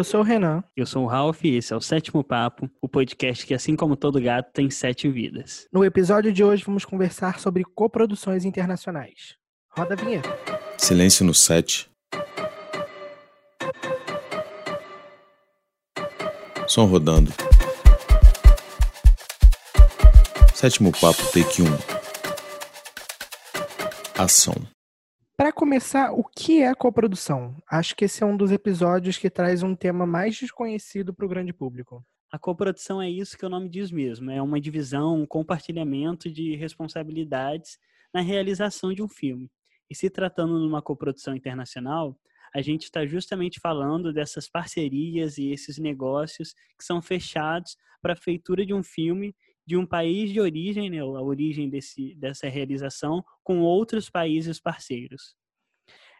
Eu sou o Renan. Eu sou o Ralph e esse é o Sétimo Papo, o podcast que, assim como todo gato, tem sete vidas. No episódio de hoje, vamos conversar sobre coproduções internacionais. Roda a vinheta. Silêncio no set. Som rodando. Sétimo Papo, take 1. Ação. Para começar, o que é coprodução? Acho que esse é um dos episódios que traz um tema mais desconhecido para o grande público. A coprodução é isso que o nome diz mesmo, é uma divisão, um compartilhamento de responsabilidades na realização de um filme. E se tratando de uma coprodução internacional, a gente está justamente falando dessas parcerias e esses negócios que são fechados para a feitura de um filme de um país de origem, né, a origem desse, dessa realização, com outros países parceiros.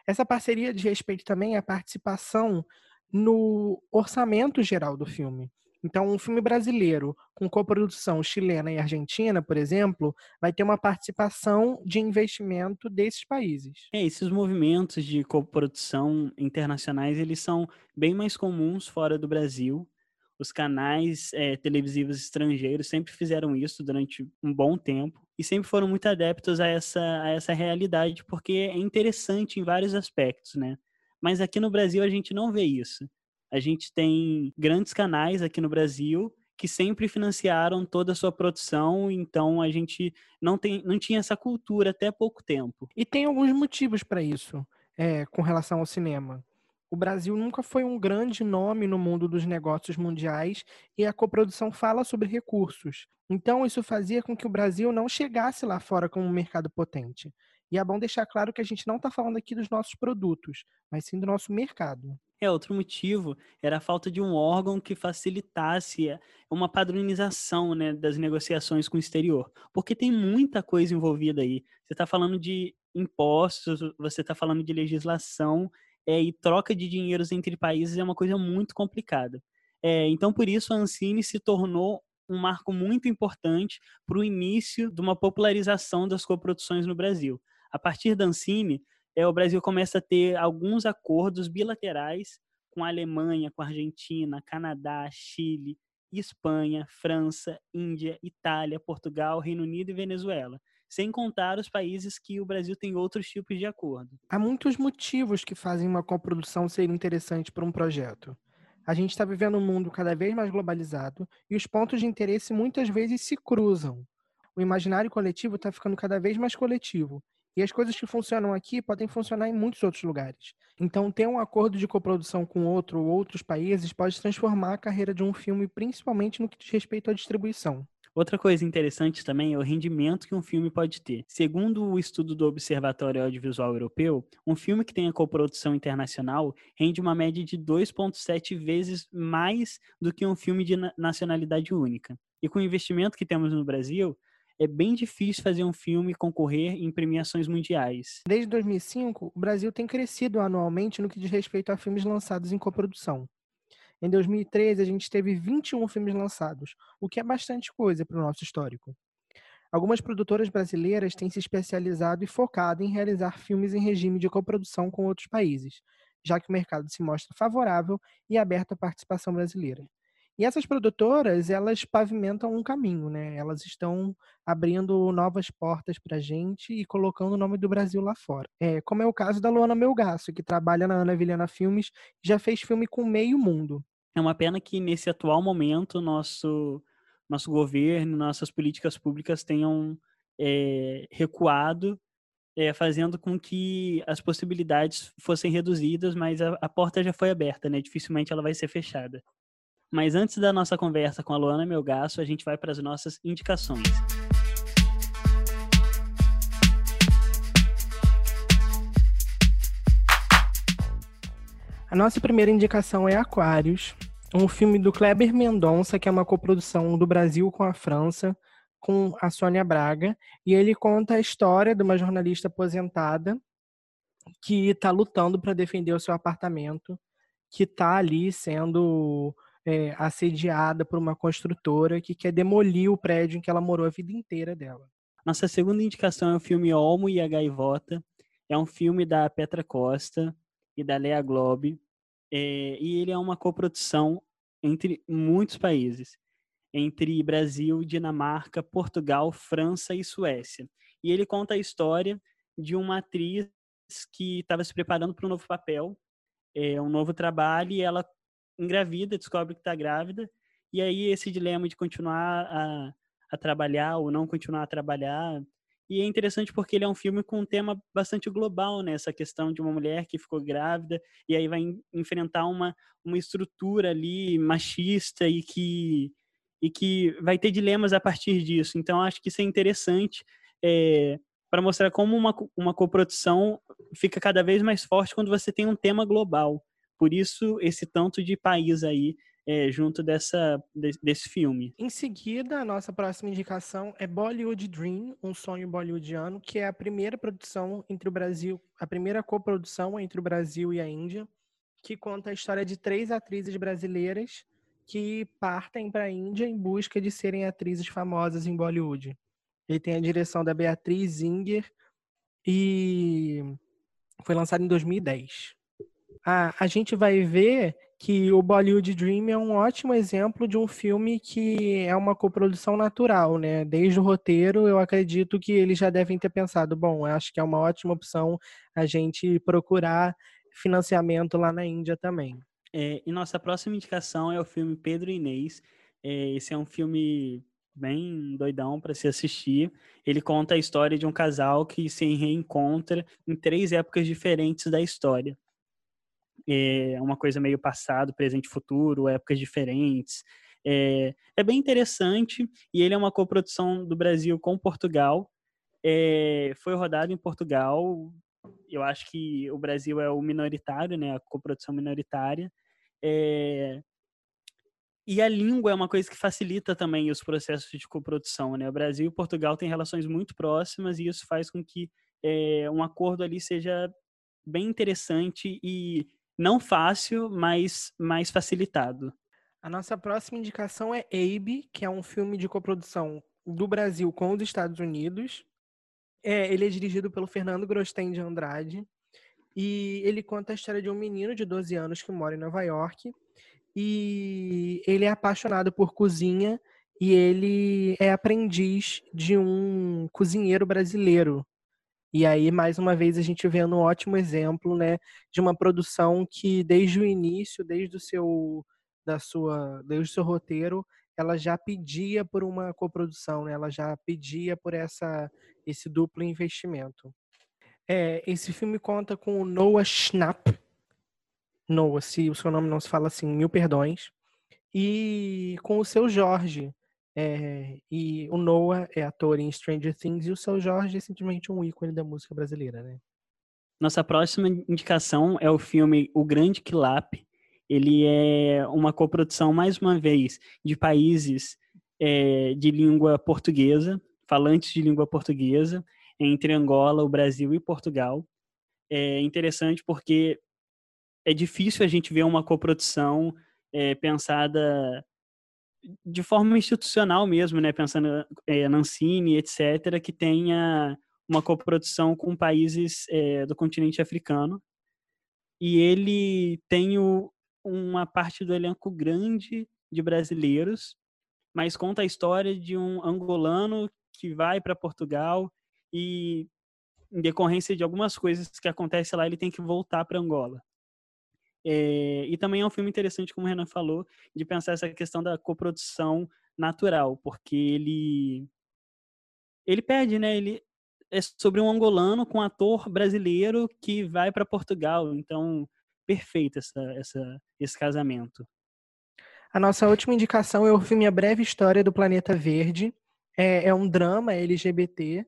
Essa parceria diz respeito também à participação no orçamento geral do filme. Então, um filme brasileiro com coprodução chilena e argentina, por exemplo, vai ter uma participação de investimento desses países. É, esses movimentos de coprodução internacionais, eles são bem mais comuns fora do Brasil os canais é, televisivos estrangeiros sempre fizeram isso durante um bom tempo e sempre foram muito adeptos a essa, a essa realidade, porque é interessante em vários aspectos, né? Mas aqui no Brasil a gente não vê isso. A gente tem grandes canais aqui no Brasil que sempre financiaram toda a sua produção, então a gente não, tem, não tinha essa cultura até pouco tempo. E tem alguns motivos para isso, é, com relação ao cinema o Brasil nunca foi um grande nome no mundo dos negócios mundiais e a coprodução fala sobre recursos. Então, isso fazia com que o Brasil não chegasse lá fora como um mercado potente. E é bom deixar claro que a gente não está falando aqui dos nossos produtos, mas sim do nosso mercado. É, outro motivo era a falta de um órgão que facilitasse eh, uma padronização né, das negociações com o exterior. Porque tem muita coisa envolvida aí. Você está falando de impostos, você está falando de legislação é, e troca de dinheiros entre países é uma coisa muito complicada. É, então, por isso, a Ancine se tornou um marco muito importante para o início de uma popularização das coproduções no Brasil. A partir da Ancine, é, o Brasil começa a ter alguns acordos bilaterais com a Alemanha, com a Argentina, Canadá, Chile, Espanha, França, Índia, Itália, Portugal, Reino Unido e Venezuela sem contar os países que o Brasil tem outros tipos de acordo. Há muitos motivos que fazem uma coprodução ser interessante para um projeto. A gente está vivendo um mundo cada vez mais globalizado e os pontos de interesse muitas vezes se cruzam. O imaginário coletivo está ficando cada vez mais coletivo e as coisas que funcionam aqui podem funcionar em muitos outros lugares. Então, ter um acordo de coprodução com outro ou outros países pode transformar a carreira de um filme, principalmente no que diz respeito à distribuição. Outra coisa interessante também é o rendimento que um filme pode ter. Segundo o estudo do Observatório Audiovisual Europeu, um filme que tenha coprodução internacional rende uma média de 2,7 vezes mais do que um filme de nacionalidade única. E com o investimento que temos no Brasil, é bem difícil fazer um filme concorrer em premiações mundiais. Desde 2005, o Brasil tem crescido anualmente no que diz respeito a filmes lançados em coprodução. Em 2013, a gente teve 21 filmes lançados, o que é bastante coisa para o nosso histórico. Algumas produtoras brasileiras têm se especializado e focado em realizar filmes em regime de coprodução com outros países, já que o mercado se mostra favorável e aberto à participação brasileira. E essas produtoras, elas pavimentam um caminho, né? Elas estão abrindo novas portas para a gente e colocando o nome do Brasil lá fora. É, como é o caso da Luana Melgaço, que trabalha na Ana Vilhena Filmes, já fez filme com meio mundo. É uma pena que nesse atual momento nosso nosso governo, nossas políticas públicas tenham é, recuado, é, fazendo com que as possibilidades fossem reduzidas, mas a, a, porta já foi aberta, né? Dificilmente ela vai ser fechada. Mas antes da nossa conversa com a Luana Melgaço, a gente vai para as nossas indicações. A nossa primeira indicação é Aquários, um filme do Kleber Mendonça, que é uma coprodução do Brasil com a França, com a Sônia Braga, e ele conta a história de uma jornalista aposentada que está lutando para defender o seu apartamento, que está ali sendo é, assediada por uma construtora que quer demolir o prédio em que ela morou a vida inteira dela. Nossa segunda indicação é o filme Olmo e a Gaivota. É um filme da Petra Costa, e da Lea Globe. É, e ele é uma coprodução entre muitos países, entre Brasil, Dinamarca, Portugal, França e Suécia. E ele conta a história de uma atriz que estava se preparando para um novo papel, é, um novo trabalho, e ela engravida, descobre que está grávida, e aí esse dilema de continuar a, a trabalhar ou não continuar a trabalhar. E é interessante porque ele é um filme com um tema bastante global, né? Essa questão de uma mulher que ficou grávida e aí vai enfrentar uma, uma estrutura ali machista e que, e que vai ter dilemas a partir disso. Então, acho que isso é interessante é, para mostrar como uma, uma coprodução fica cada vez mais forte quando você tem um tema global. Por isso, esse tanto de país aí é, junto dessa, de, desse filme. Em seguida, a nossa próxima indicação é Bollywood Dream, um sonho bollywoodiano, que é a primeira produção entre o Brasil, a primeira coprodução entre o Brasil e a Índia, que conta a história de três atrizes brasileiras que partem para a Índia em busca de serem atrizes famosas em Bollywood. Ele tem a direção da Beatriz Inger e foi lançado em 2010. Ah, a gente vai ver que o Bollywood Dream é um ótimo exemplo de um filme que é uma coprodução natural, né? Desde o roteiro, eu acredito que eles já devem ter pensado, bom, acho que é uma ótima opção a gente procurar financiamento lá na Índia também. É, e nossa próxima indicação é o filme Pedro e Inês. É, esse é um filme bem doidão para se assistir. Ele conta a história de um casal que se reencontra em três épocas diferentes da história é uma coisa meio passado, presente futuro, épocas diferentes. É, é bem interessante e ele é uma coprodução do Brasil com Portugal. É, foi rodado em Portugal. Eu acho que o Brasil é o minoritário, né? A coprodução minoritária. É, e a língua é uma coisa que facilita também os processos de coprodução, né? O Brasil e Portugal têm relações muito próximas e isso faz com que é, um acordo ali seja bem interessante e não fácil, mas mais facilitado. A nossa próxima indicação é Abe, que é um filme de coprodução do Brasil com os Estados Unidos. É, ele é dirigido pelo Fernando Grosten de Andrade. E ele conta a história de um menino de 12 anos que mora em Nova York. E ele é apaixonado por cozinha e ele é aprendiz de um cozinheiro brasileiro e aí, mais uma vez, a gente vê um ótimo exemplo, né, de uma produção que desde o início, desde o seu da sua, desde o seu roteiro, ela já pedia por uma coprodução, né? Ela já pedia por essa esse duplo investimento. É, esse filme conta com o Noah Schnapp. Noah, se o seu nome não se fala assim, mil perdões. E com o seu Jorge, é, e o Noah é ator em Stranger Things e o Seu Jorge é simplesmente um ícone da música brasileira, né? Nossa próxima indicação é o filme O Grande Quilap. Ele é uma coprodução, mais uma vez, de países é, de língua portuguesa, falantes de língua portuguesa, entre Angola, o Brasil e Portugal. É interessante porque é difícil a gente ver uma coprodução é, pensada de forma institucional mesmo, né, pensando é, Nancini, etc., que tenha uma coprodução com países é, do continente africano. E ele tem o, uma parte do elenco grande de brasileiros, mas conta a história de um angolano que vai para Portugal e, em decorrência de algumas coisas que acontecem lá, ele tem que voltar para Angola. É, e também é um filme interessante, como o Renan falou, de pensar essa questão da coprodução natural, porque ele ele pede, né? Ele é sobre um angolano com um ator brasileiro que vai para Portugal, então perfeito essa, essa, esse casamento. A nossa última indicação é o filme A Breve História do Planeta Verde. É, é um drama LGBT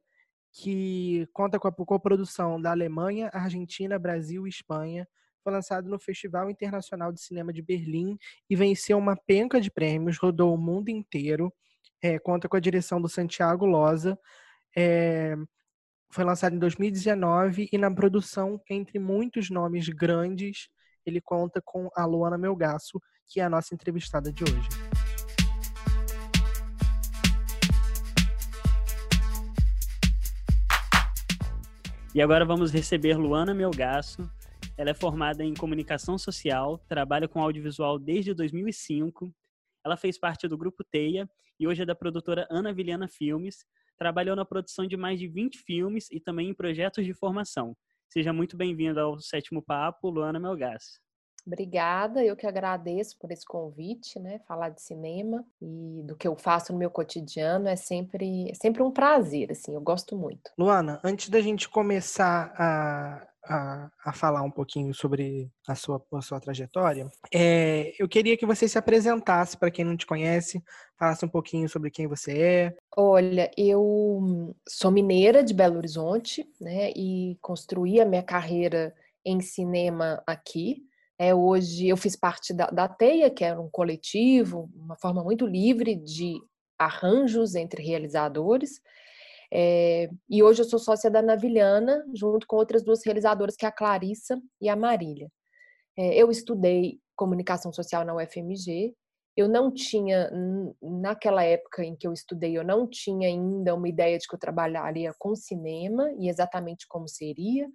que conta com a coprodução da Alemanha, Argentina, Brasil e Espanha foi lançado no Festival Internacional de Cinema de Berlim e venceu uma penca de prêmios, rodou o mundo inteiro, é, conta com a direção do Santiago Loza, é, foi lançado em 2019 e na produção, entre muitos nomes grandes, ele conta com a Luana Melgaço, que é a nossa entrevistada de hoje. E agora vamos receber Luana Melgaço, Ela é formada em comunicação social, trabalha com audiovisual desde 2005. Ela fez parte do grupo Teia e hoje é da produtora Ana Vilhena Filmes. Trabalhou na produção de mais de 20 filmes e também em projetos de formação. Seja muito bem-vinda ao Sétimo Papo, Luana Melgas. Obrigada, eu que agradeço por esse convite, né? Falar de cinema e do que eu faço no meu cotidiano é sempre, é sempre um prazer, assim, eu gosto muito. Luana, antes da gente começar a, a, a falar um pouquinho sobre a sua, a sua trajetória, é, eu queria que você se apresentasse para quem não te conhece, falasse um pouquinho sobre quem você é. Olha, eu sou mineira de Belo Horizonte, né? E construí a minha carreira em cinema aqui. É, hoje eu fiz parte da, da TEIA, que era um coletivo, uma forma muito livre de arranjos entre realizadores. É, e hoje eu sou sócia da Navilhana, junto com outras duas realizadoras, que é a Clarissa e a Marília. É, eu estudei comunicação social na UFMG. Eu não tinha, naquela época em que eu estudei, eu não tinha ainda uma ideia de que eu trabalharia com cinema e exatamente como seria.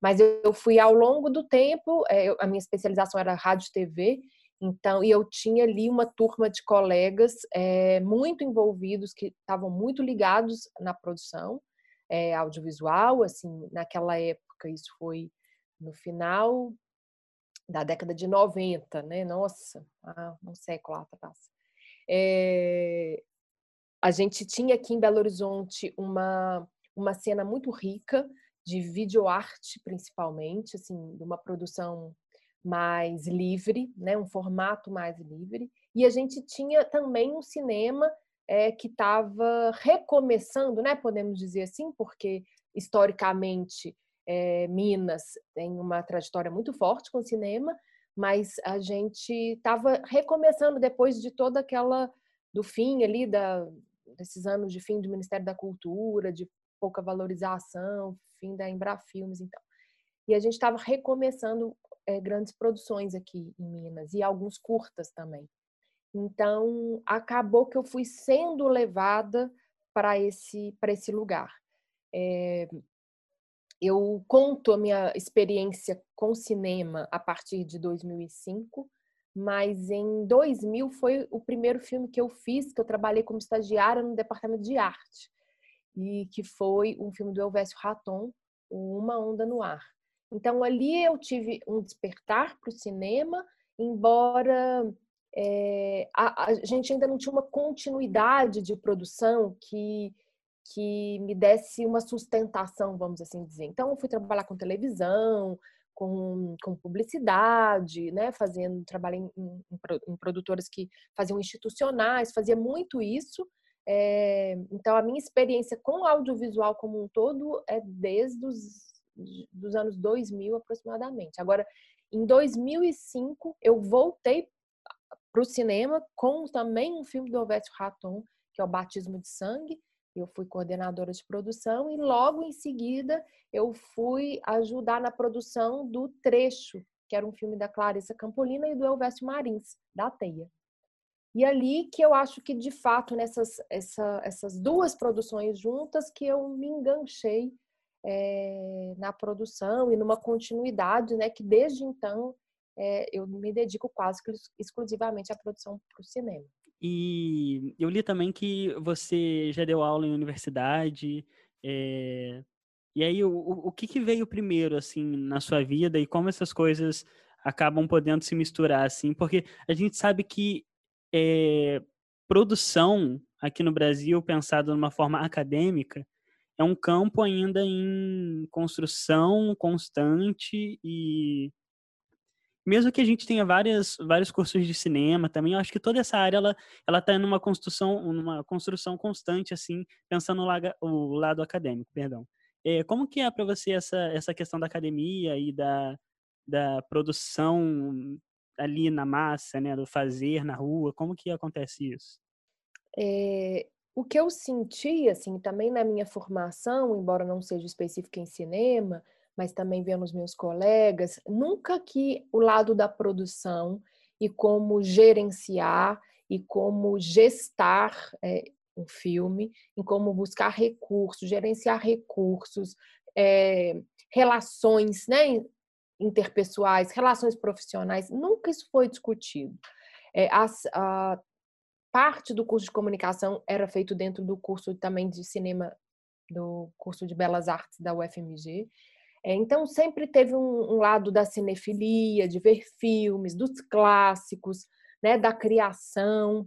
Mas eu fui ao longo do tempo, é, a minha especialização era rádio e TV, então, e eu tinha ali uma turma de colegas é, muito envolvidos, que estavam muito ligados na produção é, audiovisual, assim, naquela época, isso foi no final da década de 90, né? Nossa, ah, um século atrás. É, a gente tinha aqui em Belo Horizonte uma, uma cena muito rica de videoarte, principalmente, assim, de uma produção mais livre, né, um formato mais livre. E a gente tinha também um cinema é, que estava recomeçando, né, podemos dizer assim, porque historicamente é, Minas tem uma trajetória muito forte com o cinema, mas a gente estava recomeçando depois de toda aquela do fim ali da, desses anos de fim do Ministério da Cultura, de pouca valorização, fim da Embrafilmes, então. E a gente estava recomeçando é, grandes produções aqui em Minas e alguns curtas também. Então, acabou que eu fui sendo levada para esse, para esse lugar. É, eu conto a minha experiência com cinema a partir de 2005, mas em 2000 foi o primeiro filme que eu fiz, que eu trabalhei como estagiária no departamento de arte e que foi um filme do Elvésio Raton, Uma Onda no Ar. Então ali eu tive um despertar para o cinema, embora é, a, a, gente ainda não tinha uma continuidade de produção que, que me desse uma sustentação, vamos assim dizer. Então eu fui trabalhar com televisão, com, com publicidade, né, fazendo trabalho em, em, em produtoras que faziam institucionais, fazia muito isso, é, então, a minha experiência com audiovisual como um todo é desde os dos anos 2000 aproximadamente. Agora, em 2005, eu voltei para o cinema com também um filme do Ovete Raton, que é o Batismo de Sangue. Eu fui coordenadora de produção e logo em seguida eu fui ajudar na produção do Trecho, que era um filme da Clarissa Campolina e do Elvésio Marins, da Teia. E ali que eu acho que, de fato, nessas essa, essas duas produções juntas, que eu me enganchei é, na produção e numa continuidade, né? Que desde então é, eu me dedico quase que exclusivamente à produção para o cinema. E eu li também que você já deu aula em universidade. É... E aí, o, o que, que veio primeiro, assim, na sua vida e como essas coisas acabam podendo se misturar, assim? Porque a gente sabe que é, produção aqui no Brasil, pensado de uma forma acadêmica, é um campo ainda em construção constante e mesmo que a gente tenha várias, vários cursos de cinema também, eu acho que toda essa área ela ela está numa construção numa construção constante assim, pensando no lado, o lado acadêmico, perdão. É, como que é para você essa essa questão da academia e da da produção ali na massa, né, do fazer na rua? Como que acontece isso? É, o que eu senti, assim, também na minha formação, embora não seja específica em cinema, mas também vendo os meus colegas, nunca que o lado da produção e como gerenciar e como gestar é, um filme, em como buscar recursos, gerenciar recursos, é, relações, né, interpessoais, relações profissionais, nunca isso foi discutido. É, as, a parte do curso de comunicação era feito dentro do curso também de cinema, do curso de belas artes da UFMG. É, então sempre teve um, um lado da cinefilia, de ver filmes, dos clássicos, né, da criação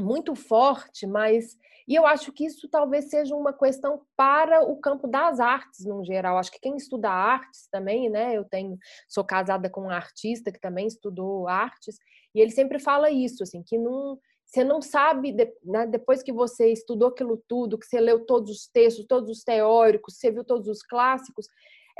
muito forte, mas e eu acho que isso talvez seja uma questão para o campo das artes no geral. Acho que quem estuda artes também, né? Eu tenho sou casada com um artista que também estudou artes e ele sempre fala isso, assim, que não você não sabe, né, depois que você estudou aquilo tudo, que você leu todos os textos, todos os teóricos, você viu todos os clássicos,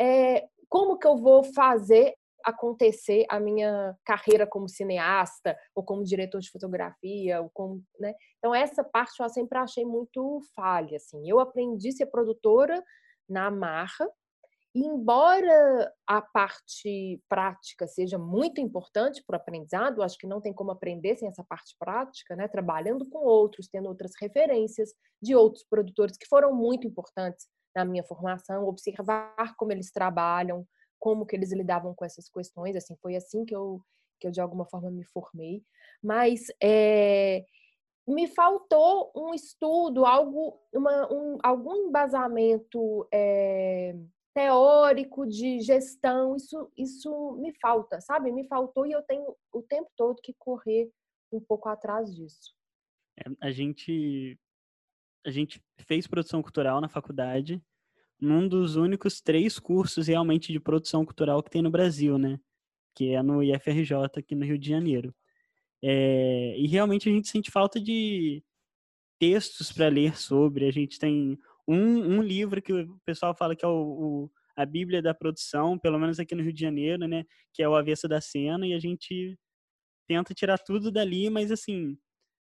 é, como que eu vou fazer acontecer a minha carreira como cineasta ou como diretor de fotografia ou como, né? Então essa parte eu sempre achei muito falha, assim. Eu aprendi a ser produtora na marra, embora a parte prática seja muito importante para o aprendizado, acho que não tem como aprender sem essa parte prática, né? Trabalhando com outros, tendo outras referências de outros produtores que foram muito importantes na minha formação, observar como eles trabalham, como que eles lidavam com essas questões, assim, foi assim que eu, que eu de alguma forma me formei, mas é, me faltou um estudo, algo, uma, um, algum embasamento é, teórico de gestão, isso, isso me falta, sabe? Me faltou e eu tenho o tempo todo que correr um pouco atrás disso. É, a gente a gente fez produção cultural na faculdade num dos únicos três cursos realmente de produção cultural que tem no Brasil, né? Que é no IFRJ aqui no Rio de Janeiro. É, e realmente a gente sente falta de textos para ler sobre. A gente tem um, um, livro que o pessoal fala que é o, o, a Bíblia da produção, pelo menos aqui no Rio de Janeiro, né? Que é o Avesso da Cena, e a gente tenta tirar tudo dali, mas assim,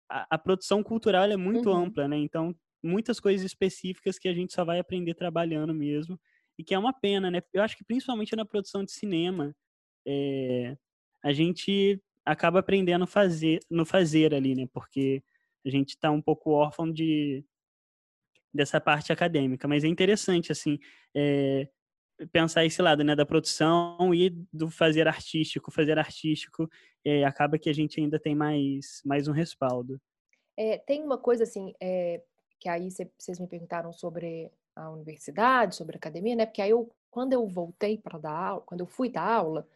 a, a produção cultural é muito uhum. ampla, né? Então muitas coisas específicas que a gente só vai aprender trabalhando mesmo e que é uma pena, né? Eu acho que principalmente na produção de cinema é, a gente acaba aprendendo fazer, no fazer ali, né? Porque a gente está um pouco órfão de dessa parte acadêmica, mas é interessante assim é, pensar esse lado, né, da produção e do fazer artístico, fazer artístico é, acaba que a gente ainda tem mais mais um respaldo. É, tem uma coisa assim, é, que aí vocês me perguntaram sobre a universidade, sobre a academia, né? Porque aí eu, quando eu voltei para dar aula, quando eu fui dar aula,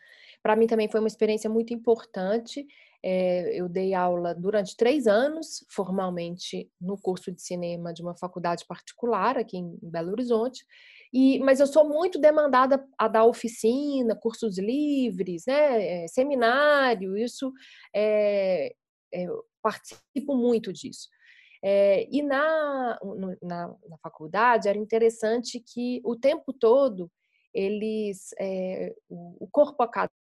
para mim também foi uma experiência muito importante. É, eu dei aula durante três anos, formalmente, no curso de cinema de uma faculdade particular aqui em Belo Horizonte. E, mas eu sou muito demandada a dar oficina, cursos livres, né, é, seminário, isso é, participo muito disso. É, e na, na, na, faculdade era interessante que o tempo todo eles, é, o, corpo acadêmico,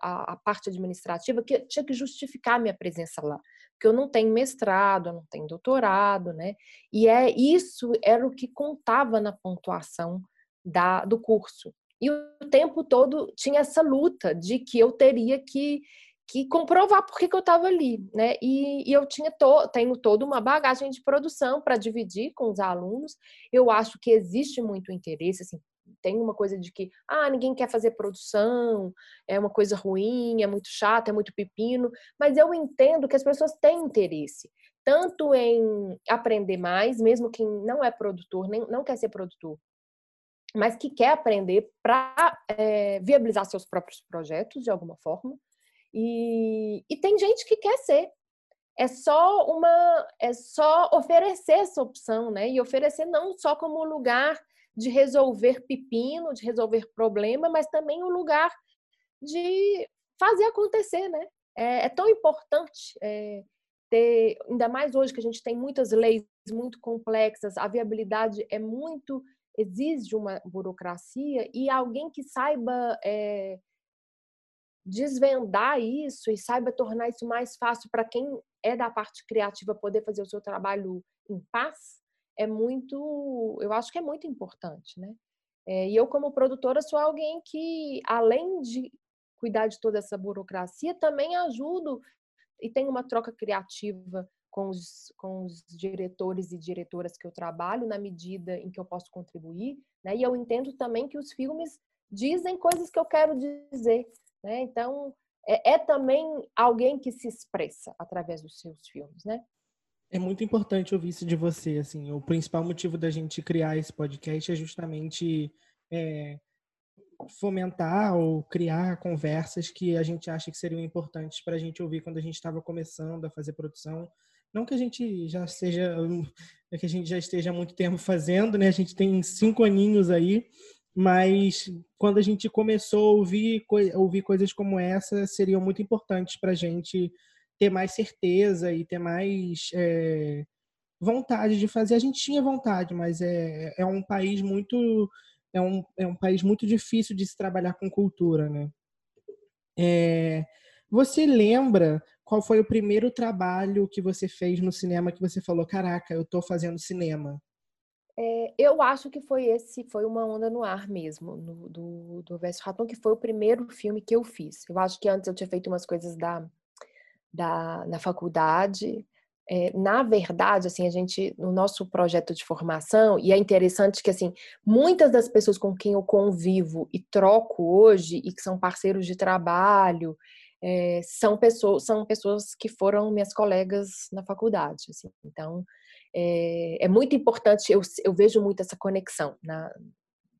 a, a, parte administrativa, que tinha que justificar minha presença lá, porque eu não tenho mestrado, eu não tenho doutorado, né? E é isso era o que contava na pontuação da, do curso. E o tempo todo tinha essa luta de que eu teria que que comprovar por que, que eu estava ali, né? E, e eu tinha to, tenho toda uma bagagem de produção para dividir com os alunos. Eu acho que existe muito interesse, assim, tem uma coisa de que ah, ninguém quer fazer produção, é uma coisa ruim, é muito chato, é muito pepino, mas eu entendo que as pessoas têm interesse tanto em aprender mais, mesmo quem não é produtor, nem não quer ser produtor, mas que quer aprender para é, viabilizar seus próprios projetos de alguma forma, e, e tem gente que quer ser. É só uma, é só oferecer essa opção, né? E oferecer não só como lugar de resolver pepino, de resolver problema, mas também um lugar de fazer acontecer, né? É, é tão importante é, ter, ainda mais hoje que a gente tem muitas leis muito complexas, a viabilidade é muito exige uma burocracia e alguém que saiba é, desvendar isso e saiba tornar isso mais fácil para quem é da parte criativa poder fazer o seu trabalho em paz, é muito, eu acho que é muito importante, né? É, e eu, como produtora, sou alguém que, além de cuidar de toda essa burocracia, também ajudo e tenho uma troca criativa com os, com os diretores e diretoras que eu trabalho, na medida em que eu posso contribuir. Né? E eu entendo também que os filmes dizem coisas que eu quero dizer. Né? Então, é, é também alguém que se expressa através dos seus filmes, né? É muito importante ouvir isso de você, assim, o principal motivo da gente criar esse podcast é justamente é, fomentar ou criar conversas que a gente acha que seriam importantes para a gente ouvir quando a gente estava começando a fazer produção. Não que a gente já seja, que a gente já esteja há muito tempo fazendo, né? A gente tem cinco aninhos aí, mas quando a gente começou a ouvir, ouvir coisas como essa, seriam muito importantes para a gente ter mais certeza e ter mais é, vontade de fazer. A gente tinha vontade, mas é, é um país muito é um, é um país muito difícil de se trabalhar com cultura, né? É, você lembra qual foi o primeiro trabalho que você fez no cinema que você falou, caraca, eu estou fazendo cinema? É, eu acho que foi esse, foi uma onda no ar mesmo, no, do, do Verso Raton, que foi o primeiro filme que eu fiz. Eu acho que antes eu tinha feito umas coisas da, da, na faculdade. É, na verdade, assim, a gente, no nosso projeto de formação, e é interessante que, assim, muitas das pessoas com quem eu convivo e troco hoje, e que são parceiros de trabalho, é, são, pessoas, são pessoas que foram minhas colegas na faculdade, assim. Então, é, é muito importante, eu, eu vejo muito essa conexão na,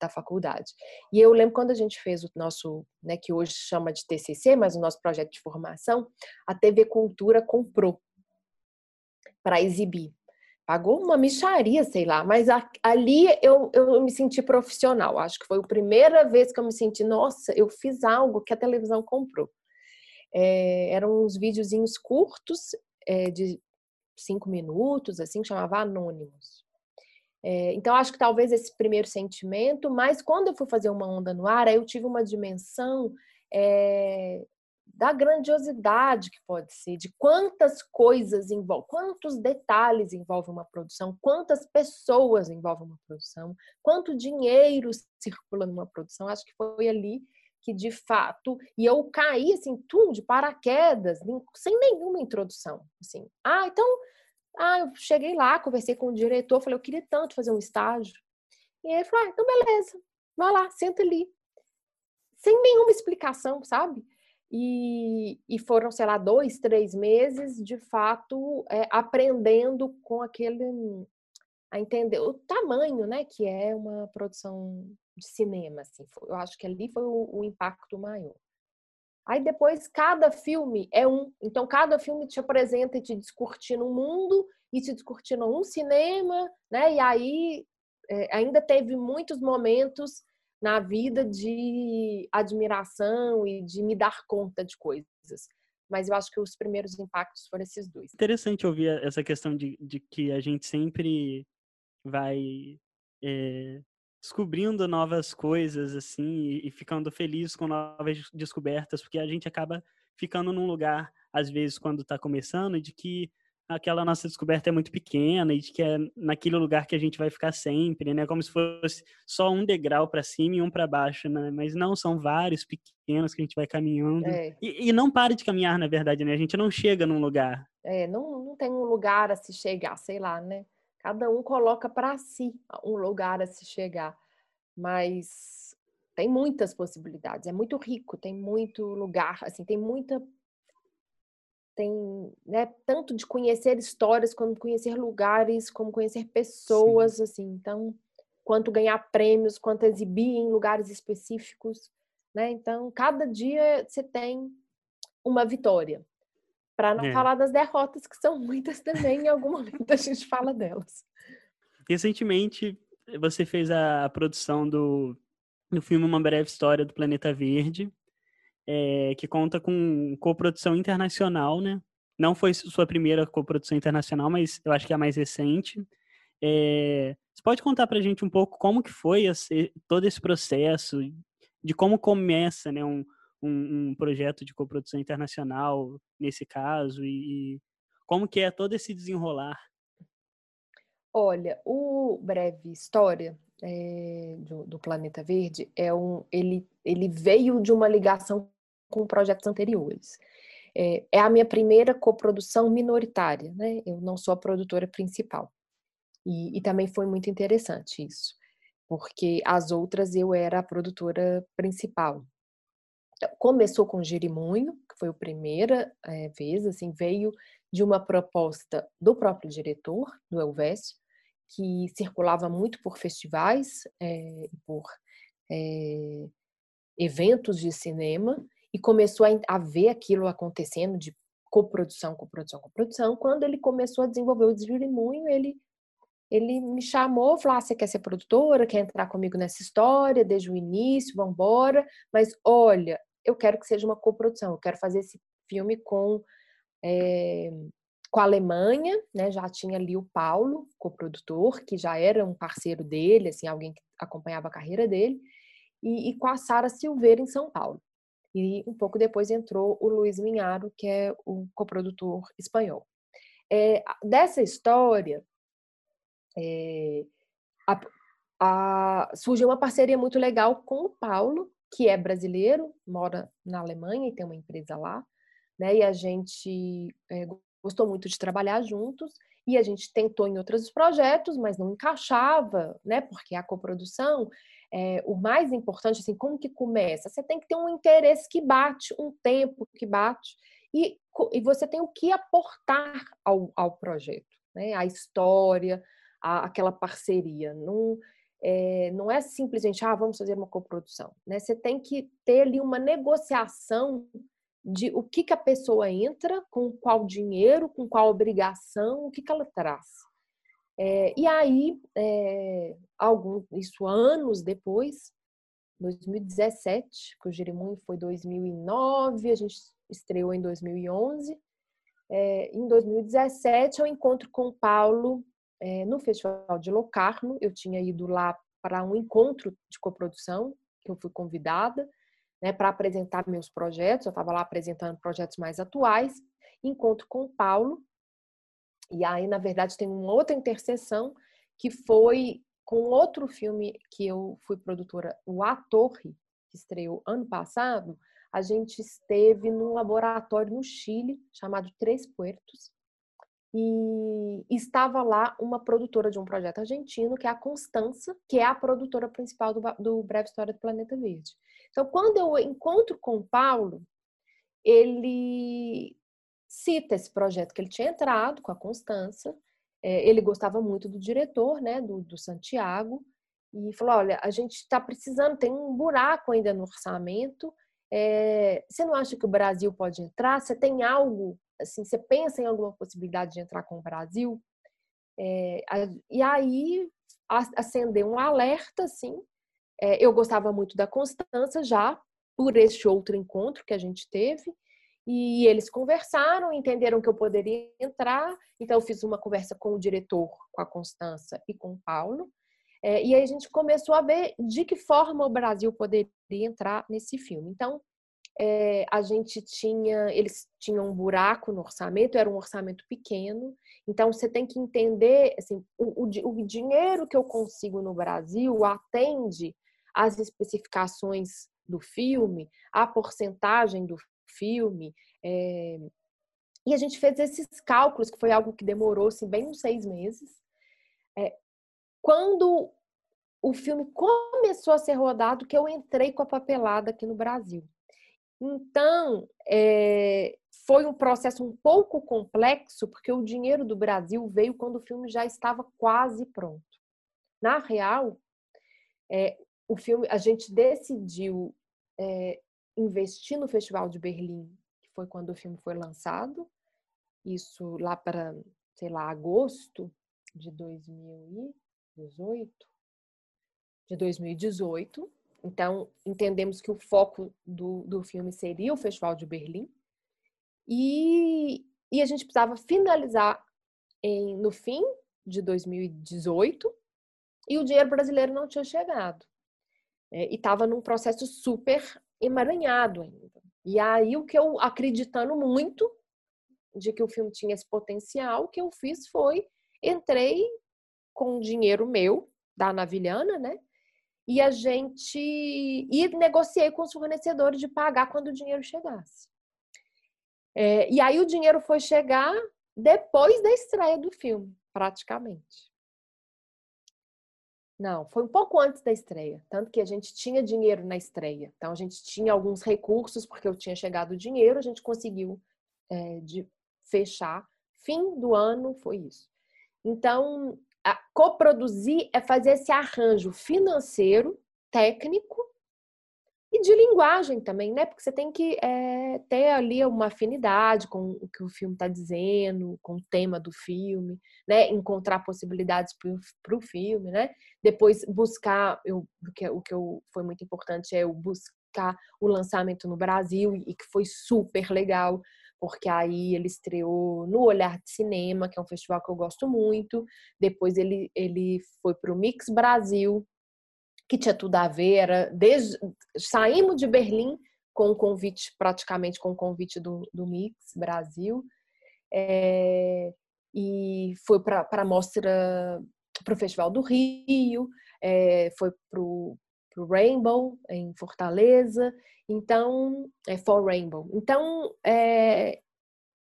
da faculdade. E eu lembro quando a gente fez o nosso, né, que hoje chama de TCC, mas o nosso projeto de formação, a TV Cultura comprou para exibir. Pagou uma micharia, sei lá, mas a, ali eu, eu me senti profissional. Acho que foi a primeira vez que eu me senti, nossa, eu fiz algo que a televisão comprou. É, eram uns videozinhos curtos, é, de cinco minutos, assim, chamava Anônimos. É, então, acho que talvez esse primeiro sentimento, mas quando eu fui fazer uma onda no ar, aí eu tive uma dimensão é, da grandiosidade que pode ser, de quantas coisas envolve, quantos detalhes envolve uma produção, quantas pessoas envolve uma produção, quanto dinheiro circula numa produção. Acho que foi ali que de fato, e eu caí assim, tudo de paraquedas, sem nenhuma introdução, assim. Ah, então ah, eu cheguei lá, conversei com o diretor, falei, eu queria tanto fazer um estágio. E ele falou, ah, então beleza, vai lá, senta ali. Sem nenhuma explicação, sabe? E, e foram, sei lá, dois, três meses, de fato, é, aprendendo com aquele. a entender o tamanho, né, que é uma produção de cinema, assim. Eu acho que ali foi o, o impacto maior. Aí depois cada filme é um. Então cada filme te apresenta e te descortina um mundo e te descortina um cinema, né? E aí é, ainda teve muitos momentos na vida de admiração e de me dar conta de coisas. Mas eu acho que os primeiros impactos foram esses dois. Interessante ouvir essa questão de, de que a gente sempre vai é, descobrindo novas coisas, assim, e, e ficando feliz com novas descobertas, porque a gente acaba ficando num lugar, às vezes, quando está começando, de que aquela nossa descoberta é muito pequena e de que é naquele lugar que a gente vai ficar sempre, né? Como se fosse só um degrau para cima e um para baixo, né? Mas não, são vários pequenos que a gente vai caminhando. É. E, e, não para de caminhar, na verdade, né? A gente não chega num lugar. É, não, não tem um lugar a se chegar, sei lá, né? Cada um coloca para si um lugar a se chegar, mas tem muitas possibilidades, é muito rico, tem muito lugar, assim, tem muita tem, né, tanto de conhecer histórias, como conhecer lugares, como conhecer pessoas, Sim. assim, então, quanto ganhar prêmios, quanto exibir em lugares específicos, né? Então, cada dia você tem uma vitória. Para não é. falar das derrotas, que são muitas também, em algum momento a gente fala delas. Recentemente, você fez a, produção do, do filme Uma Breve História do Planeta Verde, é, que conta com coprodução internacional, né? Não foi sua primeira coprodução internacional, mas eu acho que é a mais recente. É, você pode contar para a gente um pouco como que foi esse, todo esse processo, de como começa né, um, um, um, projeto de coprodução internacional nesse caso e, e como que é todo esse desenrolar? Olha, o Breve História é, do, do, Planeta Verde é um, ele, ele veio de uma ligação com projetos anteriores. É, é a minha primeira coprodução minoritária, né? Eu não sou a produtora principal. E, e também foi muito interessante isso porque as outras eu era a produtora principal. Começou com Jerimunho, que foi a primeira é, vez, assim, veio de uma proposta do próprio diretor, do Elvésio, que circulava muito por festivais, é, por é, eventos de cinema, e começou a, a ver aquilo acontecendo de coprodução, coprodução, coprodução. Quando ele começou a desenvolver o Desjurimunho, ele ele me chamou, falou: ah, você quer ser produtora, quer entrar comigo nessa história desde o início, vamos embora. Mas olha, eu quero que seja uma coprodução, eu quero fazer esse filme com é, com a Alemanha, né? Já tinha ali o Paulo, coprodutor, que já era um parceiro dele, assim, alguém que acompanhava a carreira dele, e, e com a Sara Silveira em São Paulo. E um pouco depois entrou o Luiz Minharo, que é o coprodutor espanhol. É, dessa história, é, a, a, surgiu uma parceria muito legal com o Paulo, que é brasileiro, mora na Alemanha e tem uma empresa lá, né? E a gente é, gostou muito de trabalhar juntos e a gente tentou em outros projetos, mas não encaixava, né? Porque a coprodução é, o mais importante, assim, como que começa? Você tem que ter um interesse que bate, um tempo que bate, e, e você tem o que aportar ao, ao projeto, né? A história, a, aquela parceria. Não é, não é simplesmente, ah, vamos fazer uma coprodução, né? Você tem que ter ali uma negociação de o que, que a pessoa entra, com qual dinheiro, com qual obrigação, o que, que ela traz. É, e aí, é, algum, isso anos depois, 2017, que o Jeremunho foi 2009, a gente estreou em 2011. É, em 2017, eu encontro com o Paulo é, no Festival de Locarno. Eu tinha ido lá para um encontro de coprodução, que eu fui convidada, né, para apresentar meus projetos. Eu estava lá apresentando projetos mais atuais. Encontro com o Paulo, e aí, na verdade, tem uma outra interseção que foi com outro filme que eu fui produtora, o A Torre, que estreou ano passado. A gente esteve num laboratório no Chile chamado Três Puertos e estava lá uma produtora de um projeto argentino, que é a Constança, que é a produtora principal do, do Breve História do Planeta Verde. Então, quando eu encontro com o Paulo, ele cita esse projeto que ele tinha entrado com a Constança. É, ele gostava muito do diretor, né, do, do Santiago, e falou: olha, a gente está precisando, tem um buraco ainda no orçamento. É, você não acha que o Brasil pode entrar? Você tem algo, assim, você pensa em alguma possibilidade de entrar com o Brasil? É, e aí acendeu um alerta, assim. É, eu gostava muito da Constança já, por este outro encontro que a gente teve. E eles conversaram, entenderam que eu poderia entrar. Então, eu fiz uma conversa com o diretor, com a Constança e com o Paulo. É, e aí a gente começou a ver de que forma o Brasil poderia entrar nesse filme. Então, é, a gente tinha, eles tinham um buraco no orçamento, era um orçamento pequeno. Então, você tem que entender, assim, o, o, o dinheiro que eu consigo no Brasil atende às especificações do filme, a porcentagem do filme. É... E a gente fez esses cálculos, que foi algo que demorou assim, bem uns seis meses. É... Quando o filme começou a ser rodado, que eu entrei com a papelada aqui no Brasil. Então, é... foi um processo um pouco complexo, porque o dinheiro do Brasil veio quando o filme já estava quase pronto. Na real, é, o filme, a gente decidiu é, investi no Festival de Berlim, que foi quando o filme foi lançado, isso lá para, sei lá, agosto de 2018, de 2018. Então, entendemos que o foco do, do filme seria o Festival de Berlim. E, e a gente precisava finalizar em, no fim de 2018 e o dinheiro brasileiro não tinha chegado. É, e estava num processo super emaranhado ainda. E aí o que eu acreditando muito de que o filme tinha esse potencial, o que eu fiz foi entrei com dinheiro meu da Navilhana, né? E a gente e negociei com os fornecedores de pagar quando o dinheiro chegasse. É, e aí o dinheiro foi chegar depois da estreia do filme, praticamente. Não, foi um pouco antes da estreia. Tanto que a gente tinha dinheiro na estreia. Então, a gente tinha alguns recursos, porque eu tinha chegado o dinheiro, a gente conseguiu é, de fechar. Fim do ano foi isso. Então, coproduzir é fazer esse arranjo financeiro, técnico e de linguagem também, né? Porque você tem que é, ter ali uma afinidade com o que o filme está dizendo, com o tema do filme, né? Encontrar possibilidades para o filme, né? Depois buscar, eu, o, que, o que eu, foi muito importante é eu buscar o lançamento no Brasil e que foi super legal, porque aí ele estreou no Olhar de Cinema, que é um festival que eu gosto muito. Depois ele, ele foi para o Mix Brasil, que tinha tudo a ver, era desde saímos de Berlim com o convite, praticamente com o convite do, do Mix Brasil, é, e foi para a mostra, para o Festival do Rio, é, foi Rainbow em Fortaleza, então é For Rainbow. Então é,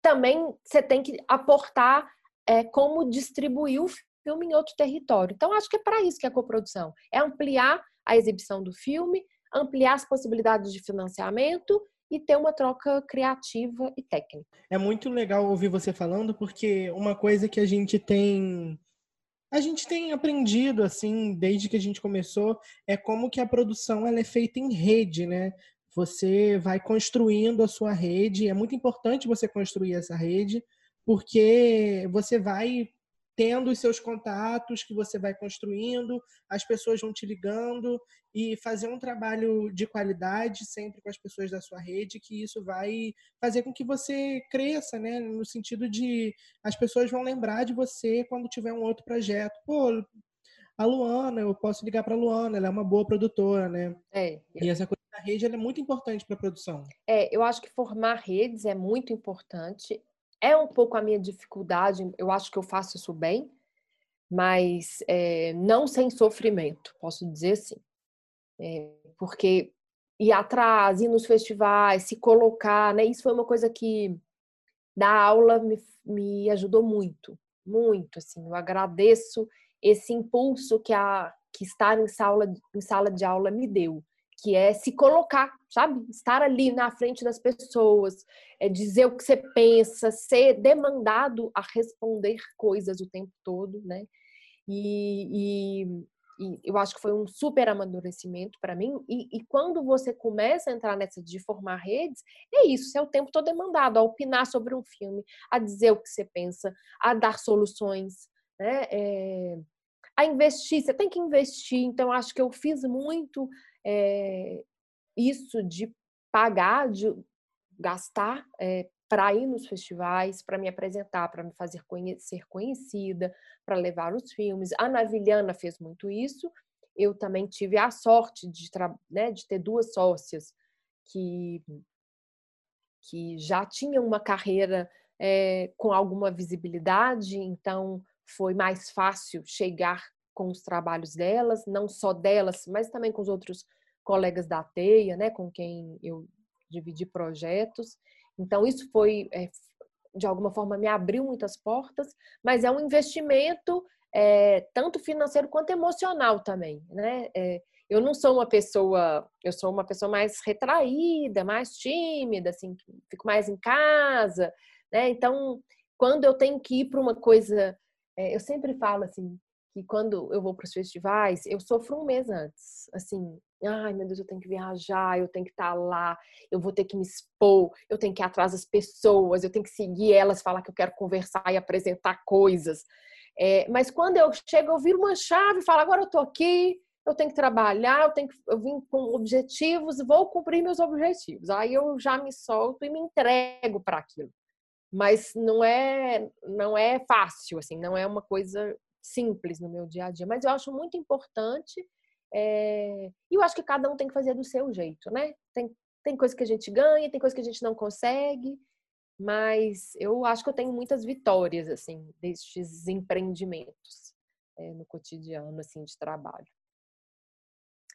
também você tem que aportar é, como distribuir o filme em outro território. Então, acho que é para isso que é a coprodução. É ampliar a exibição do filme, ampliar as possibilidades de financiamento e ter uma troca criativa e técnica. É muito legal ouvir você falando, porque uma coisa que a gente tem a gente tem aprendido assim desde que a gente começou é como que a produção ela é feita em rede, né? Você vai construindo a sua rede, é muito importante você construir essa rede, porque você vai tendo os seus contatos que você vai construindo, as pessoas vão te ligando e fazer um trabalho de qualidade sempre com as pessoas da sua rede, que isso vai fazer com que você cresça, né? No sentido de as pessoas vão lembrar de você quando tiver um outro projeto. Pô, a Luana, eu posso ligar para a Luana, ela é uma boa produtora, né? É. E essa coisa da rede é muito importante para a produção. É, eu acho que formar redes é muito importante é um pouco a minha dificuldade, eu acho que eu faço isso bem, mas é, não sem sofrimento, posso dizer assim. É, porque ir atrás, ir nos festivais, se colocar, né? Isso foi uma coisa que da aula me, me ajudou muito, muito, assim. Eu agradeço esse impulso que a que estar em sala, em sala de aula me deu que é se colocar, sabe? Estar ali na frente das pessoas, é dizer o que você pensa, ser demandado a responder coisas o tempo todo, né? E, e, e eu acho que foi um super amadurecimento para mim. E, e, quando você começa a entrar nessa de formar redes, é isso, você é o tempo todo demandado a opinar sobre um filme, a dizer o que você pensa, a dar soluções, né? É, a investir, você tem que investir. Então, acho que eu fiz muito é, isso de pagar, de gastar é, para ir nos festivais, para me apresentar, para me fazer conhe ser conhecida, para levar os filmes. A Navilhana fez muito isso. Eu também tive a sorte de, né, de ter duas sócias que, que já tinham uma carreira é, com alguma visibilidade, então foi mais fácil chegar com os trabalhos delas, não só delas, mas também com os outros colegas da TEIA, né, com quem eu dividi projetos. Então, isso foi, é, de alguma forma, me abriu muitas portas, mas é um investimento é, tanto financeiro quanto emocional também, né? É, eu não sou uma pessoa, eu sou uma pessoa mais retraída, mais tímida, assim, fico mais em casa, né? Então, quando eu tenho que ir para uma coisa, eu sempre falo assim, que quando eu vou para os festivais, eu sofro um mês antes. Assim, ai meu Deus, eu tenho que viajar, eu tenho que estar tá lá, eu vou ter que me expor, eu tenho que ir atrás das pessoas, eu tenho que seguir elas, falar que eu quero conversar e apresentar coisas. É, mas quando eu chego, eu viro uma chave e falo: agora eu estou aqui, eu tenho que trabalhar, eu tenho que, eu vim com objetivos, vou cumprir meus objetivos. Aí eu já me solto e me entrego para aquilo. Mas não é, não é fácil, assim, não é uma coisa simples no meu dia a dia, mas eu acho muito importante é... e eu acho que cada um tem que fazer do seu jeito, né? Tem, tem coisa que a gente ganha, tem coisa que a gente não consegue, mas eu acho que eu tenho muitas vitórias, assim, destes empreendimentos é, no cotidiano, assim, de trabalho.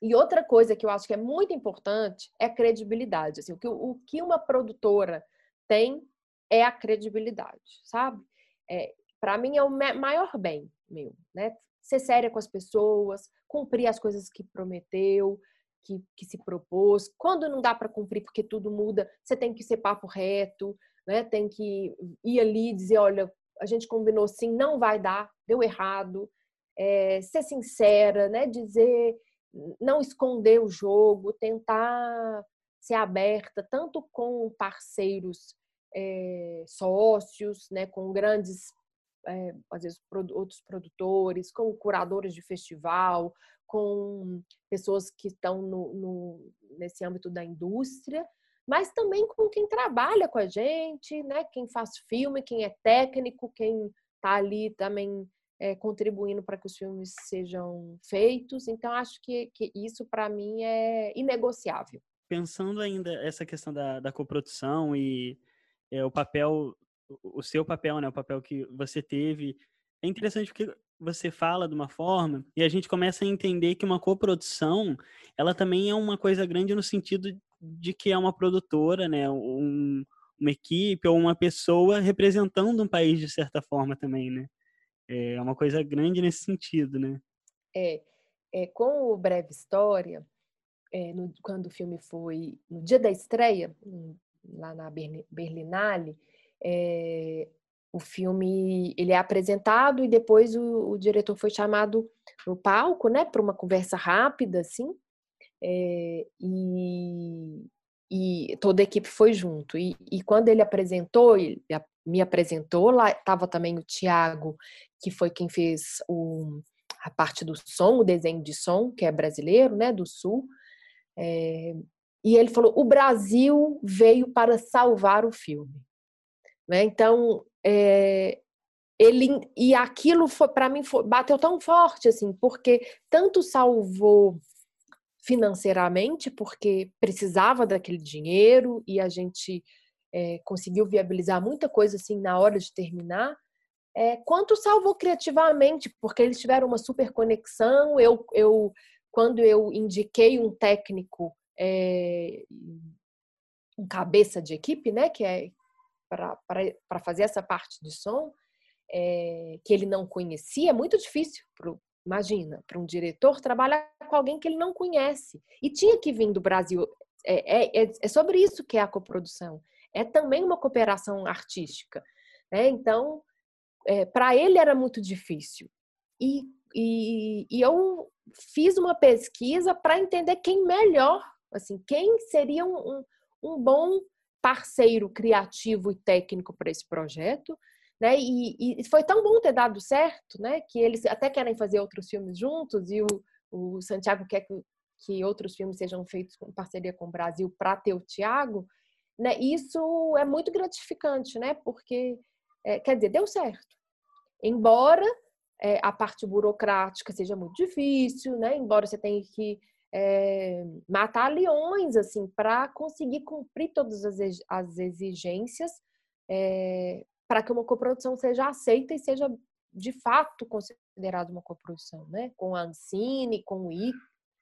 E outra coisa que eu acho que é muito importante é a credibilidade. Assim, o, que, o que uma produtora tem é a credibilidade, sabe? É, para mim é o maior bem meu, né? ser séria com as pessoas, cumprir as coisas que prometeu, que, que se propôs. Quando não dá para cumprir porque tudo muda, você tem que ser papo reto, né? Tem que ir ali e dizer, olha, a gente combinou assim, não vai dar, deu errado. É, ser sincera, né? Dizer, não esconder o jogo, tentar ser aberta tanto com parceiros é, sócios, né, com grandes, é, às vezes, outros produtores, com curadores de festival, com pessoas que estão no, no, nesse âmbito da indústria, mas também com quem trabalha com a gente, né? Quem faz filme, quem é técnico, quem está ali também é, contribuindo para que os filmes sejam feitos. Então, acho que, que isso, para mim, é inegociável. Pensando ainda essa questão da, da coprodução e é, o papel, o seu papel, né? O papel que você teve. É interessante porque você fala de uma forma e a gente começa a entender que uma coprodução, ela também é uma coisa grande no sentido de que é uma produtora, né? Um, uma equipe ou uma pessoa representando um país de certa forma também, né? É uma coisa grande nesse sentido, né? É, é com o Breve História, é, no, quando o filme foi no dia da estreia, lá na Berlinale, é, o filme ele é apresentado e depois o, o diretor foi chamado no palco, né, para uma conversa rápida, assim, é, e, e, toda a equipe foi junto. E, e quando ele apresentou, ele me apresentou, lá estava também o Tiago, que foi quem fez o, a parte do som, o desenho de som, que é brasileiro, né, do Sul. É, e ele falou: o Brasil veio para salvar o filme. Né? Então, é, ele e aquilo foi para mim foi, bateu tão forte assim, porque tanto salvou financeiramente, porque precisava daquele dinheiro e a gente é, conseguiu viabilizar muita coisa assim na hora de terminar, é, quanto salvou criativamente, porque eles tiveram uma super conexão. Eu, eu quando eu indiquei um técnico, é, um cabeça de equipe, né, que é para fazer essa parte de som, é, que ele não conhecia, é muito difícil. Pro, imagina, para um diretor trabalhar com alguém que ele não conhece. E tinha que vir do Brasil. É, é, é sobre isso que é a coprodução. É também uma cooperação artística. Né? Então, é, para ele era muito difícil. E, e, e eu fiz uma pesquisa para entender quem melhor, assim, quem seria um, um, um bom parceiro criativo e técnico para esse projeto, né? E, e, foi tão bom ter dado certo, né? Que eles até querem fazer outros filmes juntos e o, o Santiago quer que, que outros filmes sejam feitos em parceria com o Brasil para ter o Tiago, né? Isso é muito gratificante, né? Porque é, quer dizer deu certo, embora é, a parte burocrática seja muito difícil, né? Embora você tenha que é, matar leões assim para conseguir cumprir todas as exigências é, para que uma coprodução seja aceita e seja de fato considerada uma coprodução, né? Com a Ancine, com o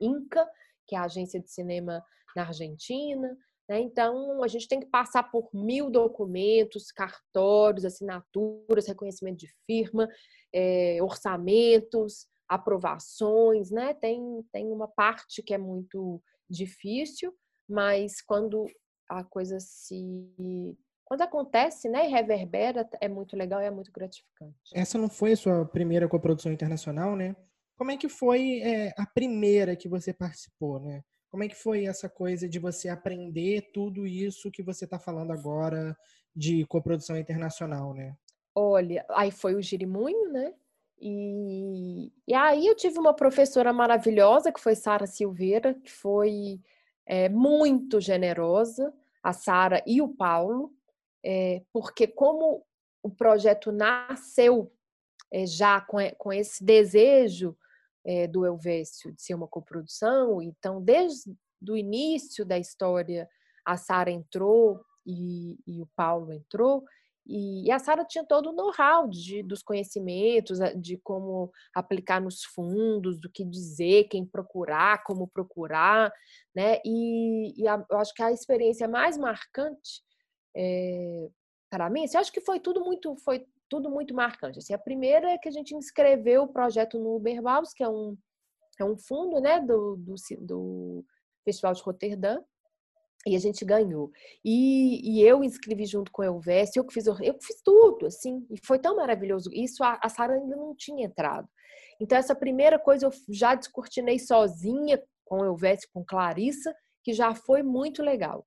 INCA, que é a agência de cinema na Argentina. Né? Então, a gente tem que passar por mil documentos, cartórios, assinaturas, reconhecimento de firma, é, orçamentos, aprovações, né? Tem, tem uma parte que é muito difícil, mas quando a coisa se. Quando acontece, né, e reverbera, é muito legal e é muito gratificante. Essa não foi a sua primeira coprodução internacional, né? Como é que foi é, a primeira que você participou, né? Como é que foi essa coisa de você aprender tudo isso que você está falando agora de coprodução internacional, né? Olha, aí foi o Girimunho, né? E, e aí eu tive uma professora maravilhosa, que foi Sara Silveira, que foi é, muito generosa, a Sara e o Paulo, é, porque como o projeto nasceu é, já com, com esse desejo do Elvésio de ser uma coprodução, então desde o início da história a Sara entrou e, e o Paulo entrou, e, a Sara tinha todo o know-how dos conhecimentos, de como aplicar nos fundos, do que dizer, quem procurar, como procurar, né? E, e a, eu acho que a experiência mais marcante é, para mim, assim, eu acho que foi tudo muito, foi tudo muito marcante. Assim, a primeira é que a gente inscreveu o projeto no Uberbaus, que é um, é um fundo né, do, do, do Festival de Roterdã, e a gente ganhou. E, e eu inscrevi junto com a Elvésio, eu que fiz, eu fiz tudo, assim, e foi tão maravilhoso. Isso a, a Sara ainda não tinha entrado. Então, essa primeira coisa eu já descortinei sozinha com a Elvésio, com Clarissa, que já foi muito legal.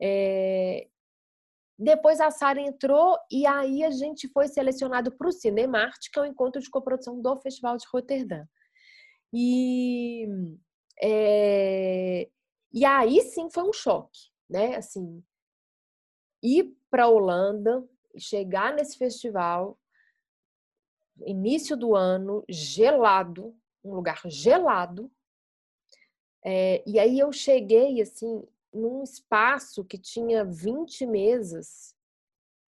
É... Depois a Sara entrou e aí a gente foi selecionado para o Cinemarte, que é o encontro de coprodução do Festival de Roterdã. E, é... e aí sim foi um choque, né? Assim, ir para a Holanda, chegar nesse festival, início do ano, gelado, um lugar gelado. É, e aí eu cheguei assim num espaço que tinha 20 mesas.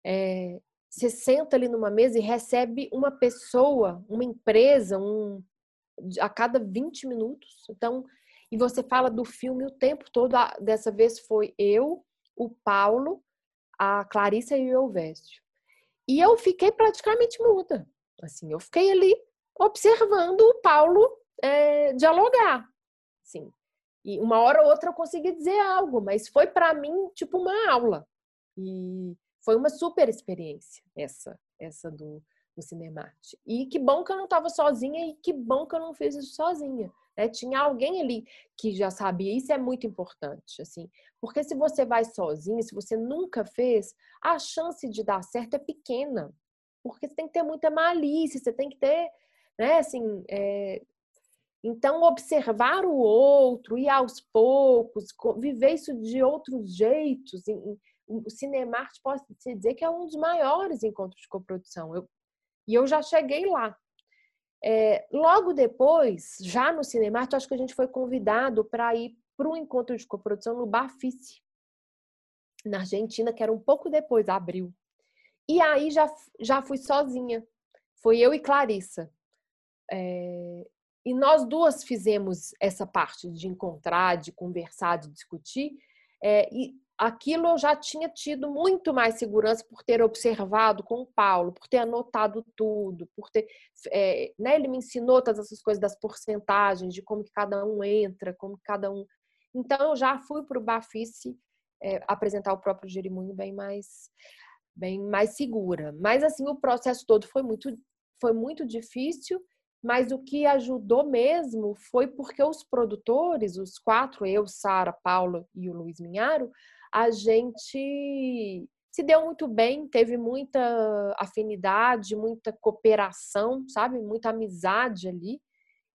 É, você senta ali numa mesa e recebe uma pessoa, uma empresa, um, a cada 20 minutos. Então, e você fala do filme o tempo todo. Dessa vez foi eu, o Paulo, a Clarissa e o Elvésio. E eu fiquei praticamente muda. Assim, eu fiquei ali observando o Paulo é, dialogar. Assim, e uma hora ou outra eu consegui dizer algo, mas foi para mim tipo uma aula. E foi uma super experiência essa, essa do, do Cinemate. E que bom que eu não estava sozinha e que bom que eu não fiz isso sozinha. Né? Tinha alguém ali que já sabia. Isso é muito importante, assim, porque se você vai sozinha, se você nunca fez, a chance de dar certo é pequena porque você tem que ter muita malícia, você tem que ter, né, assim, é... então observar o outro e aos poucos viver isso de outros jeitos. O Cinemarte pode se dizer que é um dos maiores encontros de coprodução. Eu, e eu já cheguei lá. É, logo depois, já no Cinemarte, acho que a gente foi convidado para ir para um encontro de coprodução no Bafice, na Argentina, que era um pouco depois, abril. E aí já, já fui sozinha. Foi eu e Clarissa. É... E nós duas fizemos essa parte de encontrar, de conversar, de discutir. É, e aquilo eu já tinha tido muito mais segurança por ter observado com o Paulo, por ter anotado tudo, por ter, é, né, ele me ensinou todas essas coisas das porcentagens, de como que cada um entra, como cada um. Então eu já fui para o Bafice é, apresentar o próprio Jerimúnio bem mais bem mais segura. Mas assim, o processo todo foi muito foi muito difícil, mas o que ajudou mesmo foi porque os produtores, os quatro, eu, Sara, Paula e o Luiz Minharo, a gente se deu muito bem, teve muita afinidade, muita cooperação, sabe? Muita amizade ali.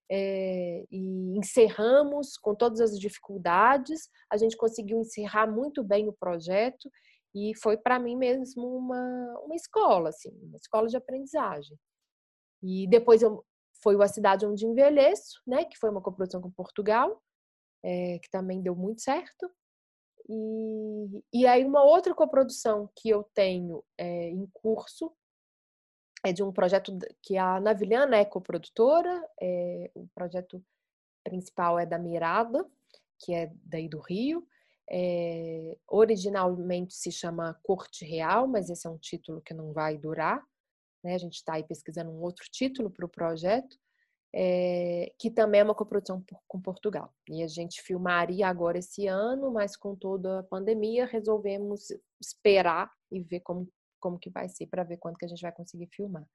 É, e encerramos com todas as dificuldades. A gente conseguiu encerrar muito bem o projeto e foi para mim mesmo uma, uma escola, assim, uma escola de aprendizagem. E depois eu, foi a cidade onde envelheço, né, que foi uma coprodução com Portugal, é, que também deu muito certo. E, e aí uma outra coprodução que eu tenho é, em curso é de um projeto que a Navilhana é coprodutora, é, o projeto principal é da Mirada, que é daí do Rio, é, originalmente se chama Corte Real, mas esse é um título que não vai durar. Né? A gente está aí pesquisando um outro título para o projeto, é, que também é uma coprodução com Portugal. E a gente filmaria agora esse ano, mas com toda a pandemia resolvemos esperar e ver como, como que vai ser para ver quando que a gente vai conseguir filmar.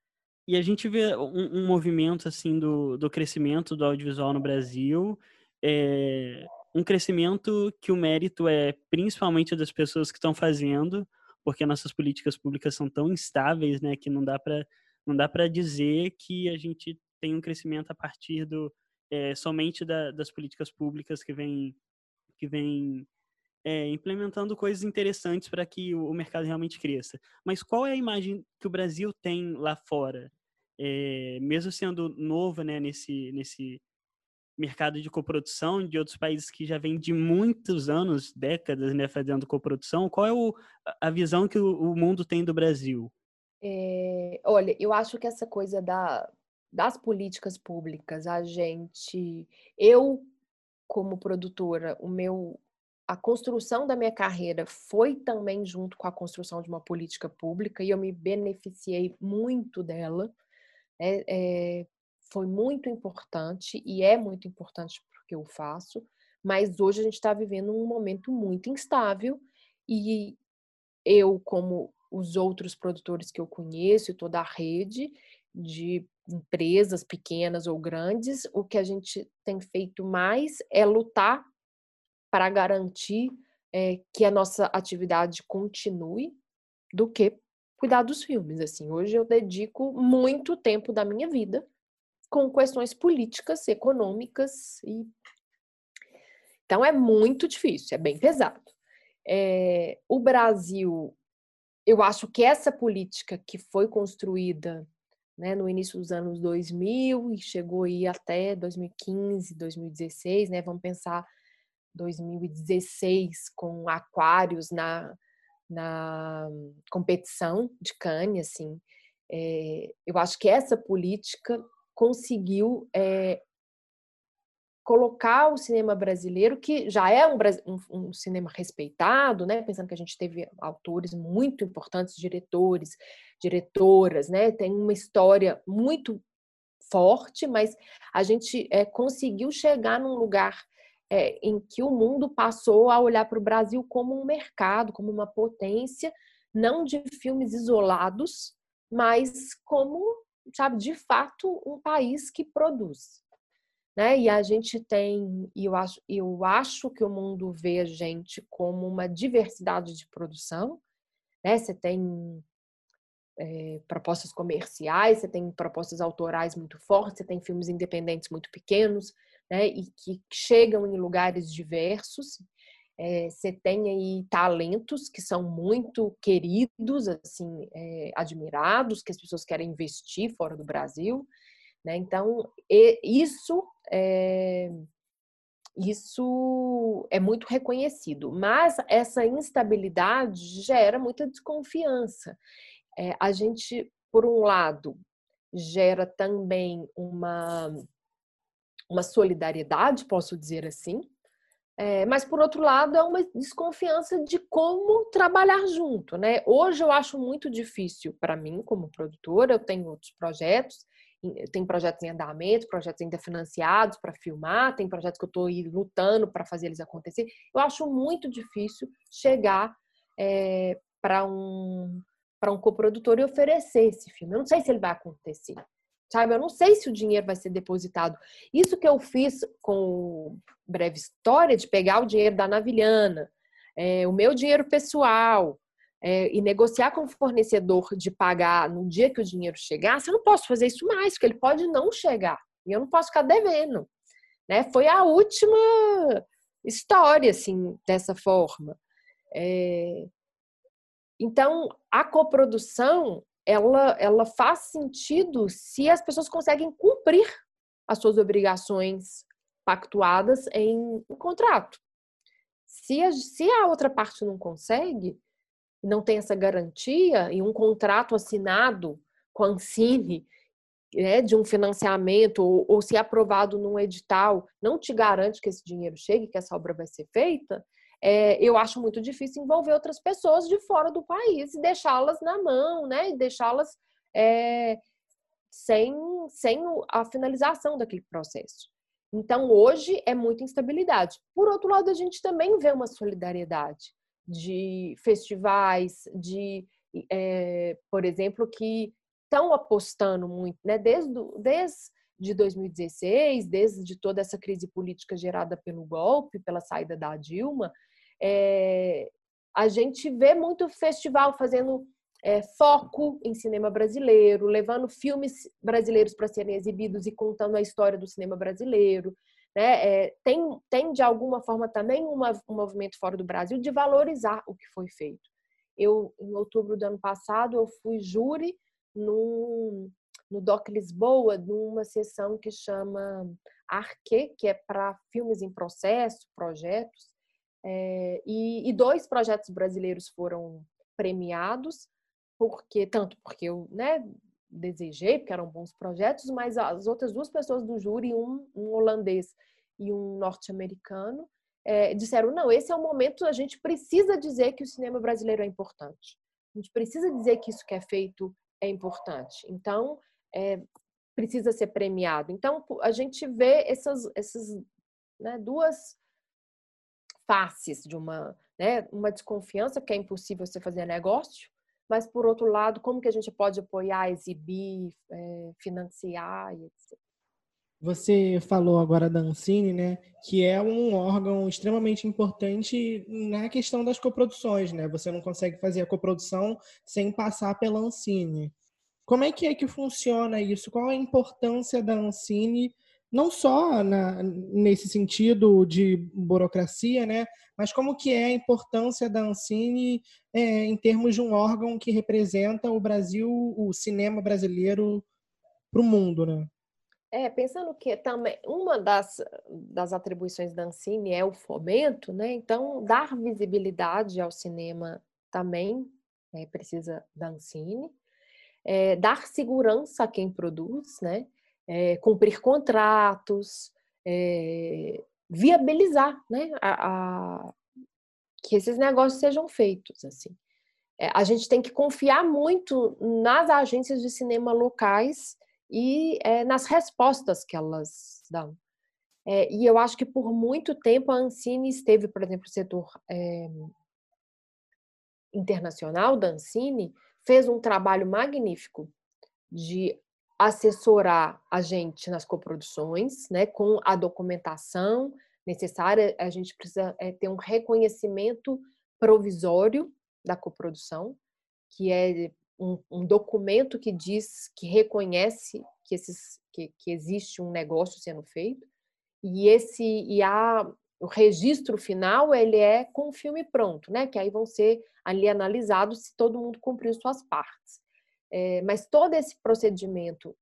E a gente vê um, um movimento assim do, do crescimento do audiovisual no Brasil. É, um crescimento que o mérito é principalmente das pessoas que estão fazendo, porque nossas políticas públicas são tão instáveis, né, que não dá para não dá para dizer que a gente tem um crescimento a partir do é, somente da, das políticas públicas que vem que vem é, implementando coisas interessantes para que o, o, mercado realmente cresça. Mas qual é a imagem que o Brasil tem lá fora, é, mesmo sendo novo, né, nesse nesse mercado de coprodução de outros países que já vem de muitos anos, décadas, né, fazendo coprodução. Qual é o, a visão que o, o mundo tem do Brasil? É, olha, eu acho que essa coisa da, das políticas públicas, a gente, eu como produtora, o meu a construção da minha carreira foi também junto com a construção de uma política pública e eu me beneficiei muito dela. É, é, foi muito importante e é muito importante porque eu faço, mas hoje a gente está vivendo um momento muito instável e eu, como os outros produtores que eu conheço e toda a rede de empresas pequenas ou grandes, o que a gente tem feito mais é lutar para garantir é, que a nossa atividade continue do que cuidar dos filmes. Assim, hoje eu dedico muito tempo da minha vida com questões políticas, econômicas e então é muito difícil, é bem pesado. É, o Brasil, eu acho que essa política que foi construída né, no início dos anos 2000 e chegou aí até 2015, 2016, né? Vamos pensar 2016 com Aquários na, na competição de Cannes, assim. É, eu acho que essa política conseguiu é, colocar o cinema brasileiro, que já é um, um, um, cinema respeitado, né? Pensando que a gente teve autores muito importantes, diretores, diretoras, né? Tem uma história muito forte, mas a gente é, conseguiu chegar num lugar é, em que o mundo passou a olhar para o Brasil como um mercado, como uma potência, não de filmes isolados, mas como, sabe, de fato, um país que produz né? E a gente tem, e eu acho, eu acho que o mundo vê a gente como uma diversidade de produção, né? Você tem é, propostas comerciais, você tem propostas autorais muito fortes, você tem filmes independentes muito pequenos, né? E que chegam em lugares diversos. É, você tem aí talentos que são muito queridos, assim, é, admirados, que as pessoas querem investir fora do Brasil. Né? Então, isso é, isso é muito reconhecido, mas essa instabilidade gera muita desconfiança. É, a gente, por um lado, gera também uma, uma solidariedade, posso dizer assim, é, mas por outro lado é uma desconfiança de como trabalhar junto, né? Hoje eu acho muito difícil para mim como produtora, eu tenho outros projetos, tem projetos em andamento, projetos ainda financiados para filmar, tem projetos que eu estou lutando para fazer eles acontecer. Eu acho muito difícil chegar é, para um para um coprodutor e oferecer esse filme. Eu não sei se ele vai acontecer, sabe? Eu não sei se o dinheiro vai ser depositado. Isso que eu fiz com breve história de pegar o dinheiro da Navilhana, é, o meu dinheiro pessoal, é, e negociar com o fornecedor de pagar no dia que o dinheiro chegar, você não posso fazer isso mais, porque ele pode não chegar. E eu não posso ficar devendo. Né? Foi a última história, assim, dessa forma. É... Então, a coprodução, ela, ela faz sentido se as pessoas conseguem cumprir as suas obrigações pactuadas em um contrato. Se a, se a outra parte não consegue, não tem essa garantia e um contrato assinado com a Ancine né, de um financiamento ou, ou, se aprovado num edital não te garante que esse dinheiro chegue, que essa obra vai ser feita, é, eu acho muito difícil envolver outras pessoas de fora do país e deixá-las na mão, né, e deixá-las é, sem, sem a finalização daquele processo. Então, hoje é muita instabilidade. Por outro lado, a gente também vê uma solidariedade de festivais, de, é, por exemplo, que estão apostando muito, né? Desde, desde 2016, desde toda essa crise política gerada pelo golpe, pela saída da Dilma, é, a gente vê muito festival fazendo é, foco em cinema brasileiro, levando filmes brasileiros para serem exibidos e contando a história do cinema brasileiro. Né? É, tem, tem, de alguma forma, também uma, um movimento fora do Brasil de valorizar o que foi feito. Eu, em outubro do ano passado, eu fui júri num, no DOC Lisboa, numa sessão que chama Arque, que é para filmes em processo, projetos, é, e, e, dois projetos brasileiros foram premiados, porque tanto porque eu né, desejei, porque eram bons projetos, mas as outras duas pessoas do júri, um, um holandês e um norte-americano, é, disseram: não, esse é o momento, a gente precisa dizer que o cinema brasileiro é importante. A gente precisa dizer que isso que é feito é importante. Então, é, precisa ser premiado. Então, a gente vê essas, essas né, duas faces de uma, né, uma desconfiança, que é impossível você fazer negócio, mas, por outro lado, como que a gente pode apoiar, exibir, é, financiar etc. Você falou agora da Ancine, né, que é um órgão extremamente importante na questão das coproduções, né? Você não consegue fazer a coprodução sem passar pela Ancine. Como é que é que funciona isso? Qual a importância da Ancine, não só na, nesse sentido de burocracia, né, mas como que é a importância da Ancine é, em termos de um órgão que representa o Brasil, o cinema brasileiro para o mundo, né? É, pensando que também uma das, das atribuições da Ancine é o fomento, né? Então, dar visibilidade ao cinema também é, precisa da Ancine. É, dar segurança a quem produz, né? É, cumprir contratos, é, viabilizar, né? A, a, que esses negócios sejam feitos, assim. É, a gente tem que confiar muito nas agências de cinema locais e é, nas respostas que elas dão. É, e eu acho que por muito tempo a Ancine esteve, por exemplo, o setor é, internacional da Ancine fez um trabalho magnífico de assessorar a gente nas coproduções, né, com a documentação necessária. A gente precisa é, ter um reconhecimento provisório da coprodução, que é um, um, documento que diz, que reconhece que, esses, que, que existe um negócio sendo feito, e esse e a, o registro final ele é com o filme pronto, né? Que aí vão ser ali analisados se todo mundo cumpriu suas partes. É, mas todo esse procedimento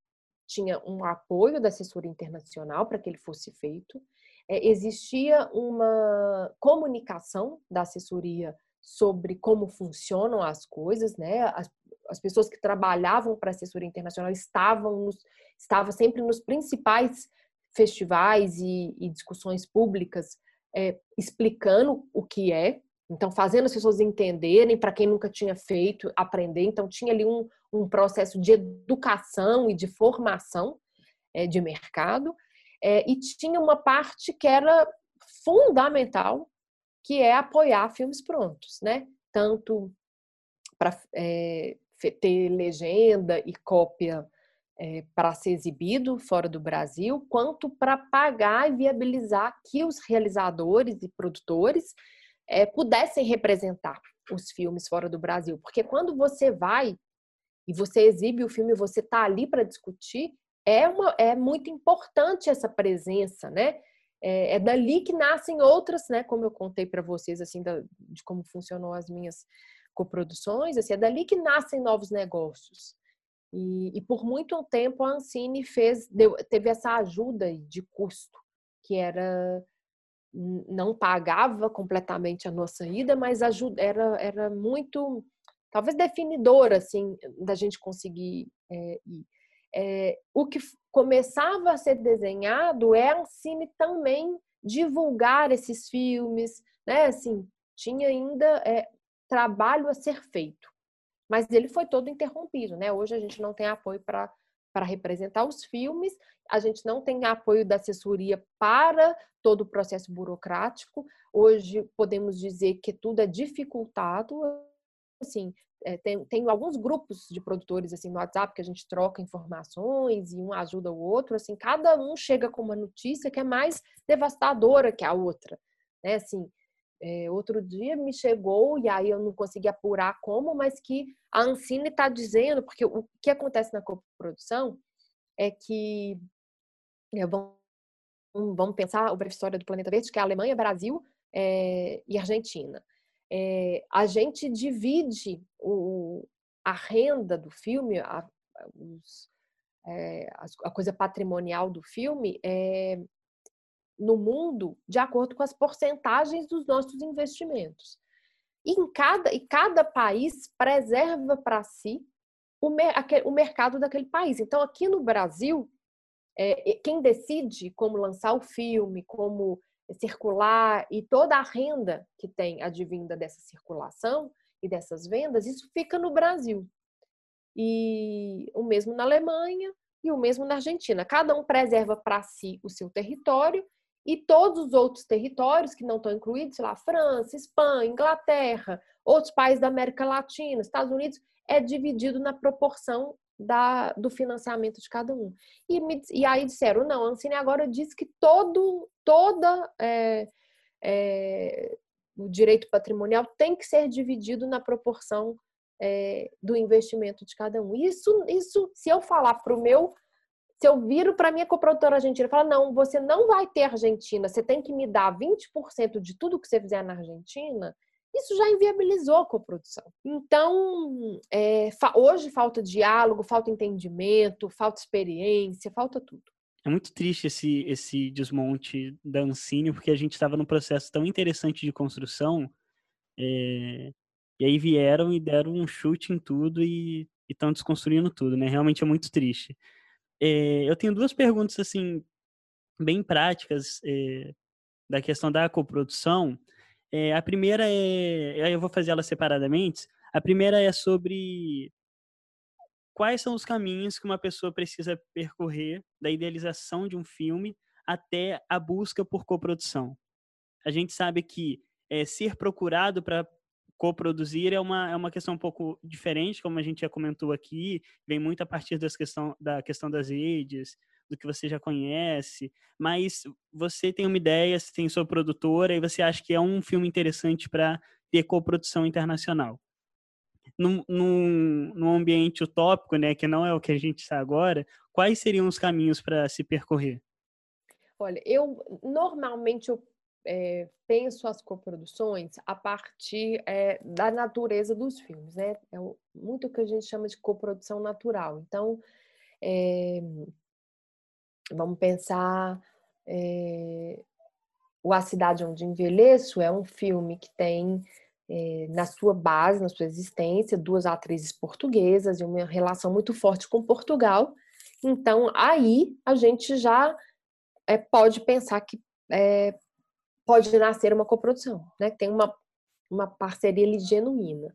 tinha um apoio da assessoria internacional para que ele fosse feito. É, existia uma comunicação da assessoria sobre como funcionam as coisas, né? As, as pessoas que trabalhavam para a assessoria internacional estavam, nos, estavam sempre nos principais festivais e, e discussões públicas é, explicando o que é, então fazendo as pessoas entenderem, para quem nunca tinha feito, aprender. Então tinha ali um, um processo de educação e de formação é, de mercado, é, e tinha uma parte que era fundamental, que é apoiar filmes prontos, né? Tanto para é, ter legenda e cópia é, para ser exibido fora do Brasil, quanto para pagar e viabilizar que os realizadores e produtores é, pudessem representar os filmes fora do Brasil. Porque quando você vai e você exibe o filme, você está ali para discutir, é, uma, é muito importante essa presença, né? É, é, dali que nascem outras, né? Como eu contei para vocês, assim, da, de como funcionou as minhas coproduções, assim, é dali que nascem novos negócios. E, e por muito tempo a Ancine fez, deu, teve essa ajuda de custo, que era não pagava completamente a nossa ida, mas ajuda, era, era muito, talvez definidora, assim, da gente conseguir é, ir. É, o que começava a ser desenhado é a Ancine também divulgar esses filmes, né? Assim, tinha ainda é, trabalho a ser feito. Mas ele foi todo interrompido, né? Hoje a gente não tem apoio para para representar os filmes, a gente não tem apoio da assessoria para todo o processo burocrático. Hoje podemos dizer que tudo é dificultado. Assim, é, tem, tem alguns grupos de produtores assim no WhatsApp que a gente troca informações e um ajuda o outro. Assim, cada um chega com uma notícia que é mais devastadora que a outra, né? Assim, é, outro dia me chegou, e aí eu não consegui apurar como, mas que a Ancine está dizendo, porque o que acontece na coprodução é que é, vamos, vamos pensar o breve história do planeta verde, que é a Alemanha, Brasil é, e Argentina. É, a gente divide o, a renda do filme, a, os, é, a, coisa patrimonial do filme, é, no mundo de acordo com as porcentagens dos nossos investimentos. E, em cada, e cada país preserva para si o, o mercado daquele país. Então, aqui no Brasil, é, quem decide como lançar o filme, como circular e toda a renda que tem advinda dessa circulação e dessas vendas, isso fica no Brasil. E o mesmo na Alemanha e o mesmo na Argentina. Cada um preserva para si o seu território e todos os outros territórios que não estão incluídos, sei lá, França, Espanha, Inglaterra, outros países da América Latina, Estados Unidos, é dividido na proporção da, do financiamento de cada um. E, me, e aí disseram, não, a Ancine agora diz que todo, toda é, é, o direito patrimonial tem que ser dividido na proporção é, do investimento de cada um. Isso, isso se eu falar para o meu, se eu viro para minha coprodutora argentina e falar, não, você não vai ter Argentina, você tem que me dar 20% de tudo que você fizer na Argentina, isso já inviabilizou a coprodução. Então, é, hoje falta diálogo, falta entendimento, falta experiência, falta tudo. É muito triste esse, esse desmonte da Ancine, porque a gente estava num processo tão interessante de construção, é, e aí vieram e deram um chute em tudo e estão desconstruindo tudo, né? Realmente é muito triste. É, eu tenho duas perguntas, assim, bem práticas é, da questão da coprodução. É, a primeira é. Eu vou fazer elas separadamente. A primeira é sobre quais são os caminhos que uma pessoa precisa percorrer da idealização de um filme até a busca por coprodução. A gente sabe que é, ser procurado para coproduzir é uma, é uma questão um pouco diferente, como a gente já comentou aqui, vem muito a partir das questão, da questão das redes, do que você já conhece, mas você tem uma ideia, você tem sua produtora e você acha que é um filme interessante para ter coprodução internacional. Num, num, num, ambiente utópico, né, que não é o que a gente está agora, quais seriam os caminhos para se percorrer? Olha, eu normalmente eu é, penso as coproduções a partir é, da natureza dos filmes, né? É muito o que a gente chama de coprodução natural. Então, é, Vamos pensar é, O A Cidade Onde Envelheço é um filme que tem é, na sua base, na sua existência, duas atrizes portuguesas e uma relação muito forte com Portugal. Então, aí a gente já é, pode pensar que pode nascer uma coprodução, né? Tem uma, uma parceria ali genuína.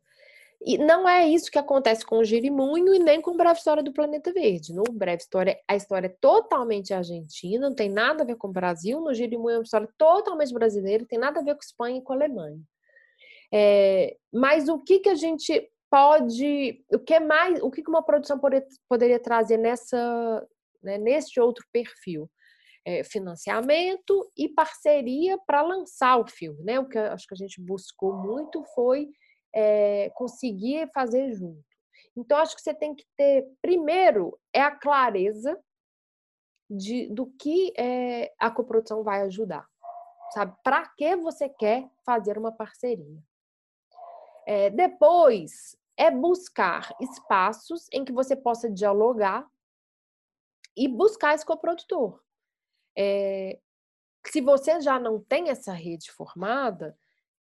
E não é isso que acontece com o Girimunho e nem com Breve História do Planeta Verde. No Breve História, a história é totalmente argentina, não tem nada a ver com o Brasil. No Girimunho é uma história totalmente brasileira, tem nada a ver com Espanha e com a Alemanha. É, mas o que, que a gente pode, o que mais, o que, uma produção poderia trazer nessa, né, neste outro perfil? É, financiamento e parceria para lançar o filme, né? O que acho que a gente buscou muito foi é, conseguir fazer junto. Então, acho que você tem que ter, primeiro, é a clareza de, do que é, a coprodução vai ajudar. Sabe? Para que você quer fazer uma parceria? É, depois, é buscar espaços em que você possa dialogar e buscar esse coprodutor. É, se você já não tem essa rede formada,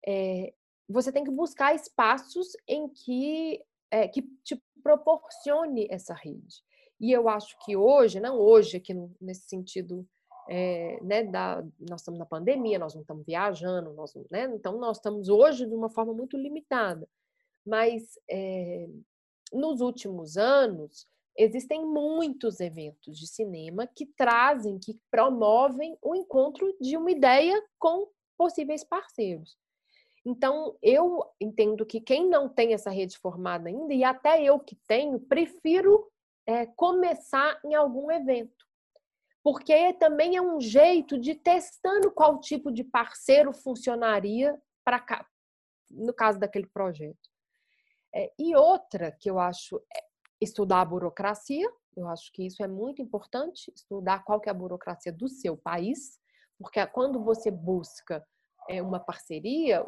é, você tem que buscar espaços em que, é, que te proporcione essa rede. E eu acho que hoje, não hoje, aqui nesse sentido, é, né, da, nós estamos na pandemia, nós não estamos viajando, nós, né, então nós estamos hoje de uma forma muito limitada. Mas é, nos últimos anos, existem muitos eventos de cinema que trazem, que promovem o encontro de uma ideia com possíveis parceiros. Então, eu entendo que quem não tem essa rede formada ainda, e até eu que tenho, prefiro é, começar em algum evento. Porque também é um jeito de testando qual tipo de parceiro funcionaria para no caso daquele projeto. É, e outra que eu acho é estudar a burocracia, eu acho que isso é muito importante, estudar qual que é a burocracia do seu país, porque quando você busca é, uma parceria,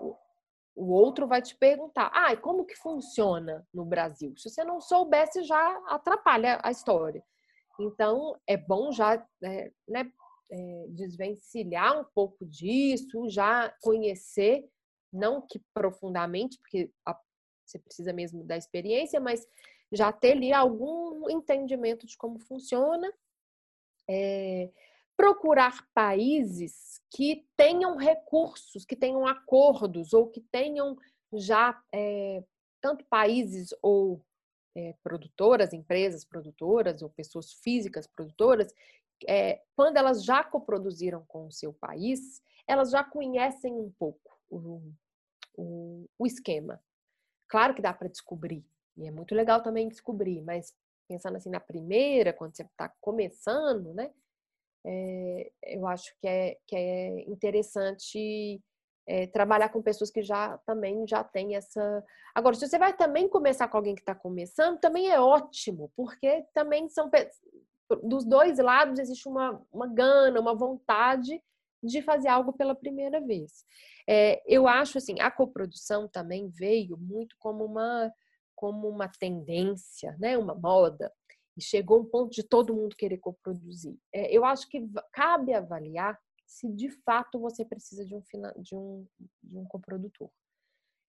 o outro vai te perguntar: ah, e como que funciona no Brasil? Se você não soubesse, já atrapalha a história. Então, é bom já né, né, é, desvencilhar um pouco disso, já conhecer, não que profundamente, porque você precisa mesmo da experiência, mas já ter ali algum entendimento de como funciona, é, procurar países que tenham recursos, que tenham acordos ou que tenham já é, tanto países ou é, produtoras, empresas produtoras ou pessoas físicas produtoras, é, quando elas já coproduziram com o seu país, elas já conhecem um pouco o, o, o esquema. Claro que dá para descobrir, e é muito legal também descobrir, mas pensando assim na primeira, quando você está começando, né? É, eu acho que é, que é interessante é, trabalhar com pessoas que já também já têm essa. Agora, se você vai também começar com alguém que está começando, também é ótimo, porque também são dos dois lados existe uma, uma gana, uma vontade de fazer algo pela primeira vez. É, eu acho assim, a coprodução também veio muito como uma como uma tendência, né, uma moda, e chegou um ponto de todo mundo querer coproduzir. É, eu acho que cabe avaliar se de fato você precisa de um, de um, de um coprodutor.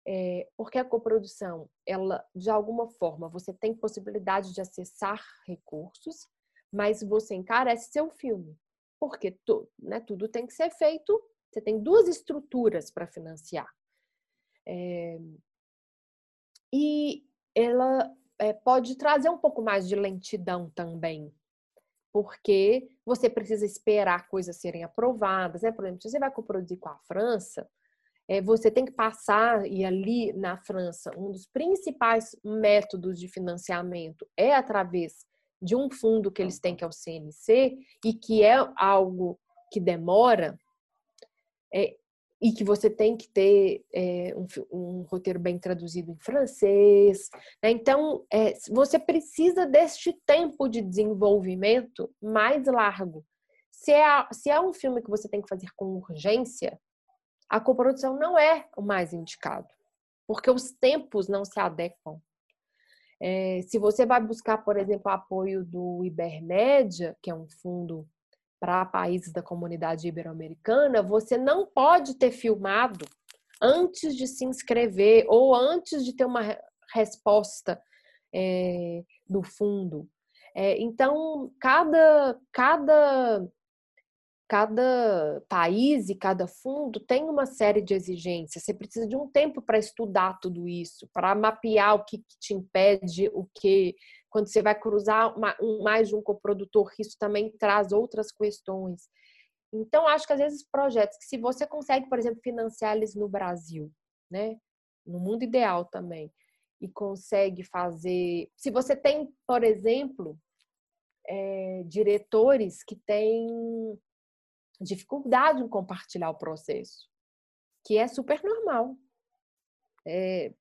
É, porque a coprodução, ela, de alguma forma, você tem possibilidade de acessar recursos, mas você encarece seu filme. Porque tu, né, tudo tem que ser feito, você tem duas estruturas para financiar. É, e ela é, pode trazer um pouco mais de lentidão também, porque você precisa esperar coisas serem aprovadas, né? Por exemplo, se você vai coproduzir com a França, é, você tem que passar, e ali na França, um dos principais métodos de financiamento é através de um fundo que eles têm, que é o CNC, e que é algo que demora, é, e que você tem que ter é, um, um, roteiro bem traduzido em francês. Né? Então, é, você precisa deste tempo de desenvolvimento mais largo. Se é, se é um filme que você tem que fazer com urgência, a coprodução não é o mais indicado, porque os tempos não se adequam. É, se você vai buscar, por exemplo, apoio do Ibermédia, que é um fundo para países da comunidade ibero-americana, você não pode ter filmado antes de se inscrever ou antes de ter uma resposta é, do fundo. É, então, cada, cada, cada país e cada fundo tem uma série de exigências. Você precisa de um tempo para estudar tudo isso, para mapear o que, que te impede, o que quando você vai cruzar uma, um, mais de um coprodutor, isso também traz outras questões. Então, acho que às vezes projetos que se você consegue, por exemplo, financiar eles no Brasil, né? No mundo ideal também, e consegue fazer. Se você tem, por exemplo, é, diretores que têm dificuldade em compartilhar o processo, que é super normal. É,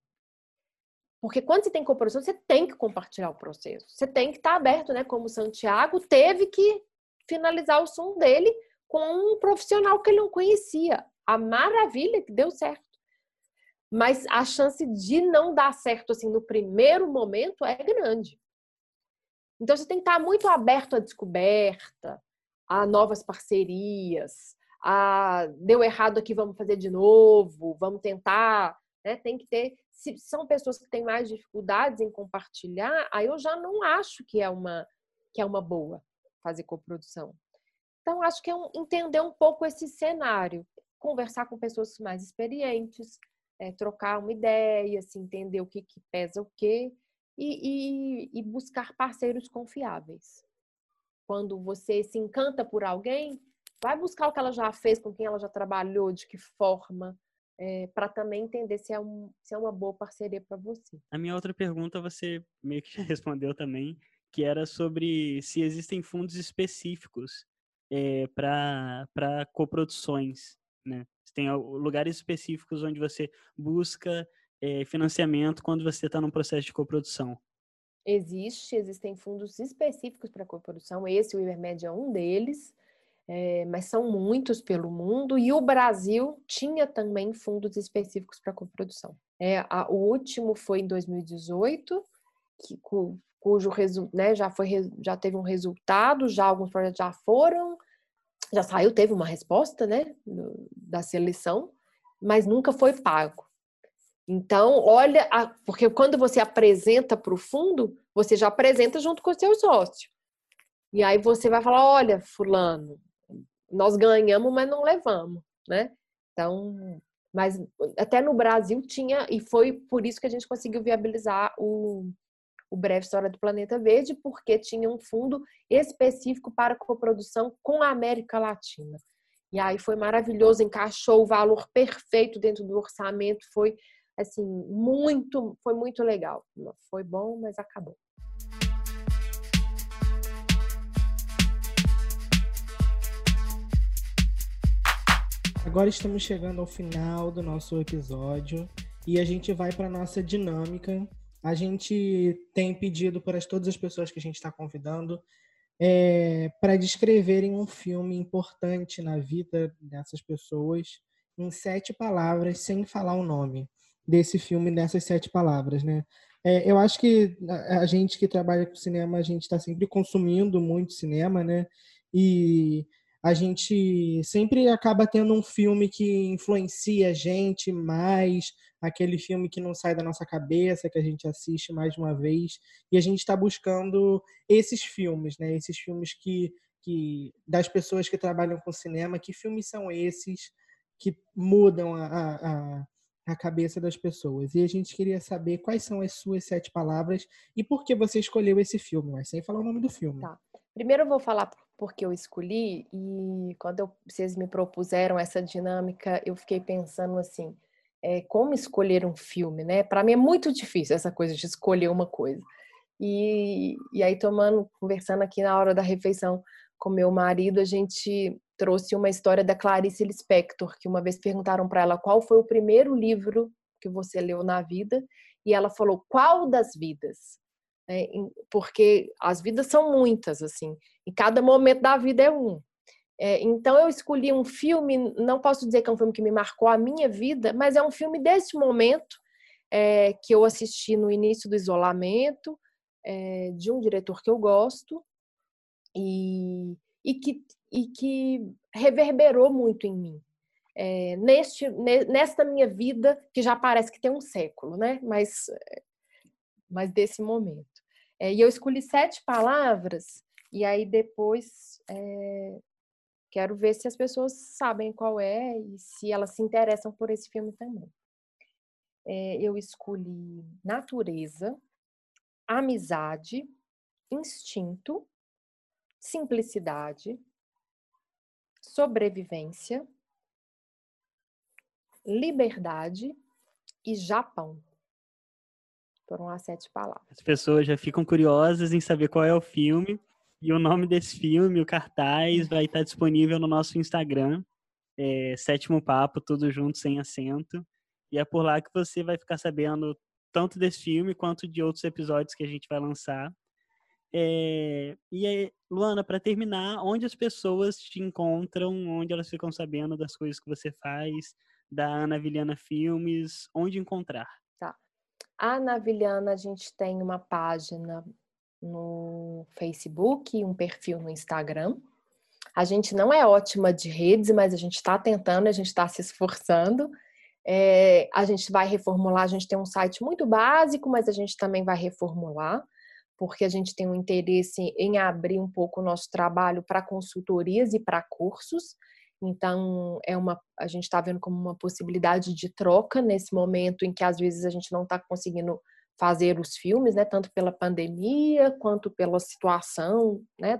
porque quando você tem cooperação, você tem que compartilhar o processo. Você tem que estar aberto, né? Como o Santiago teve que finalizar o som dele com um profissional que ele não conhecia. A maravilha que deu certo. Mas a chance de não dar certo assim no primeiro momento é grande. Então você tem que estar muito aberto à descoberta, a novas parcerias, a deu errado aqui, vamos fazer de novo, vamos tentar, né? Tem que ter se são pessoas que têm mais dificuldades em compartilhar, aí eu já não acho que é uma que é uma boa fazer coprodução. Então acho que é um, entender um pouco esse cenário, conversar com pessoas mais experientes, é, trocar uma ideia, assim, entender o que, que pesa o quê e, e, e buscar parceiros confiáveis. Quando você se encanta por alguém, vai buscar o que ela já fez, com quem ela já trabalhou, de que forma, é, para também entender se é, um, se é uma boa parceria para você. A minha outra pergunta você meio que já respondeu também, que era sobre se existem fundos específicos é, para coproduções, né? Se tem lugares específicos onde você busca é, financiamento quando você está num processo de coprodução. Existe, existem fundos específicos para coprodução. Esse, o Ibermed, é um deles é, mas são muitos pelo mundo, e o Brasil tinha também fundos específicos para coprodução. É, a, o último foi em 2018, que, cu, cujo né, já, foi, já teve um resultado, já alguns projetos já foram, já saiu, teve uma resposta né, da seleção, mas nunca foi pago. Então, olha, a, porque quando você apresenta para o fundo, você já apresenta junto com o seu sócio. E aí você vai falar: olha, Fulano, nós ganhamos, mas não levamos, né? Então, mas até no Brasil tinha, e foi por isso que a gente conseguiu viabilizar o, o Breve História do Planeta Verde, porque tinha um fundo específico para coprodução com a América Latina. E aí foi maravilhoso, encaixou o valor perfeito dentro do orçamento, foi assim, muito, foi muito legal. Foi bom, mas acabou. Agora estamos chegando ao final do nosso episódio e a gente vai para nossa dinâmica. A gente tem pedido para todas as pessoas que a gente está convidando é, para descreverem um filme importante na vida dessas pessoas em sete palavras, sem falar o nome desse filme nessas sete palavras, né? É, eu acho que a gente que trabalha com cinema, a gente está sempre consumindo muito cinema, né? E a gente sempre acaba tendo um filme que influencia a gente mais, aquele filme que não sai da nossa cabeça, que a gente assiste mais uma vez, e a gente está buscando esses filmes, né? Esses filmes que, que das pessoas que trabalham com cinema, que filmes são esses que mudam a, a, a cabeça das pessoas. E a gente queria saber quais são as suas sete palavras e por que você escolheu esse filme, mas sem falar o nome do filme. Tá. Primeiro eu vou falar porque eu escolhi e quando eu, vocês me propuseram essa dinâmica, eu fiquei pensando assim, é, como escolher um filme, né? Para mim é muito difícil essa coisa de escolher uma coisa. E, e aí tomando, conversando aqui na hora da refeição com meu marido, a gente trouxe uma história da Clarice Lispector, que uma vez perguntaram para ela qual foi o primeiro livro que você leu na vida, e ela falou qual das vidas? É, porque as vidas são muitas, assim, e cada momento da vida é um. É, então eu escolhi um filme, não posso dizer que é um filme que me marcou a minha vida, mas é um filme desse momento é, que eu assisti no início do isolamento, é, de um diretor que eu gosto e, e, que, e que reverberou muito em mim. É, neste, nesta minha vida, que já parece que tem um século, né? Mas, mas desse momento. É, e eu escolhi sete palavras, e aí depois é, quero ver se as pessoas sabem qual é e se elas se interessam por esse filme também. É, eu escolhi natureza, amizade, instinto, simplicidade, sobrevivência, liberdade e Japão. Foram as sete palavras. As pessoas já ficam curiosas em saber qual é o filme. E o nome desse filme, o cartaz, vai estar disponível no nosso Instagram. É, Sétimo Papo, tudo junto, sem acento. E é por lá que você vai ficar sabendo tanto desse filme quanto de outros episódios que a gente vai lançar. É, e aí, Luana, para terminar, onde as pessoas te encontram, onde elas ficam sabendo das coisas que você faz, da Ana Viliana Filmes, onde encontrar? A Navilhana, a gente tem uma página no Facebook, um perfil no Instagram. A gente não é ótima de redes, mas a gente está tentando, a gente está se esforçando. É, a gente vai reformular, a gente tem um site muito básico, mas a gente também vai reformular, porque a gente tem um interesse em abrir um pouco o nosso trabalho para consultorias e para cursos. Então, é uma, a gente está vendo como uma possibilidade de troca nesse momento em que às vezes a gente não está conseguindo fazer os filmes, né, tanto pela pandemia quanto pela situação, né,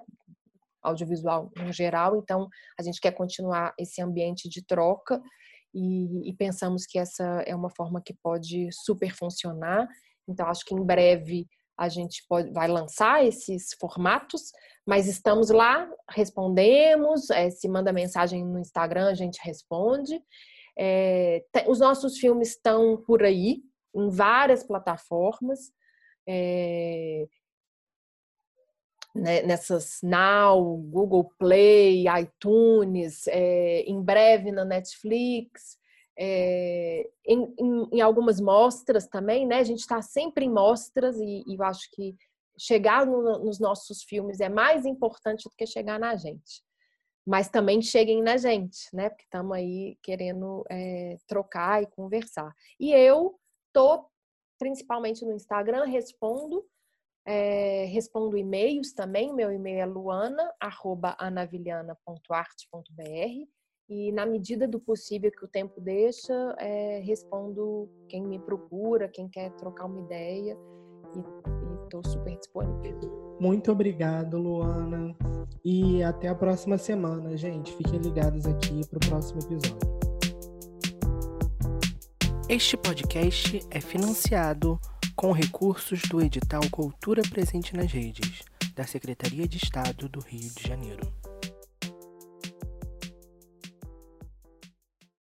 audiovisual em geral. Então, a gente quer continuar esse ambiente de troca e, e pensamos que essa é uma forma que pode super funcionar. Então, acho que em breve a gente pode, vai lançar esses formatos, mas estamos lá, respondemos, é, se manda mensagem no Instagram, a gente responde. É, os nossos filmes estão por aí, em várias plataformas, é, né, nessas Now, Google Play, iTunes, em breve na Netflix é, em, em, em, algumas mostras também, né? A gente está sempre em mostras e, e, eu acho que chegar no, nos nossos filmes é mais importante do que chegar na gente. Mas também cheguem na gente, né? Porque estamos aí querendo é, trocar e conversar. E eu tô principalmente no Instagram, respondo É, respondo e-mails também, meu e-mail é luana.anavilhana.arte.br e na medida do possível que o tempo deixa, é, respondo quem me procura, quem quer trocar uma ideia e estou super disponível. Muito obrigado, Luana. E até a próxima semana, gente. Fiquem ligados aqui para o próximo episódio. Este podcast é financiado com recursos do edital Cultura Presente nas Redes, da Secretaria de Estado do Rio de Janeiro.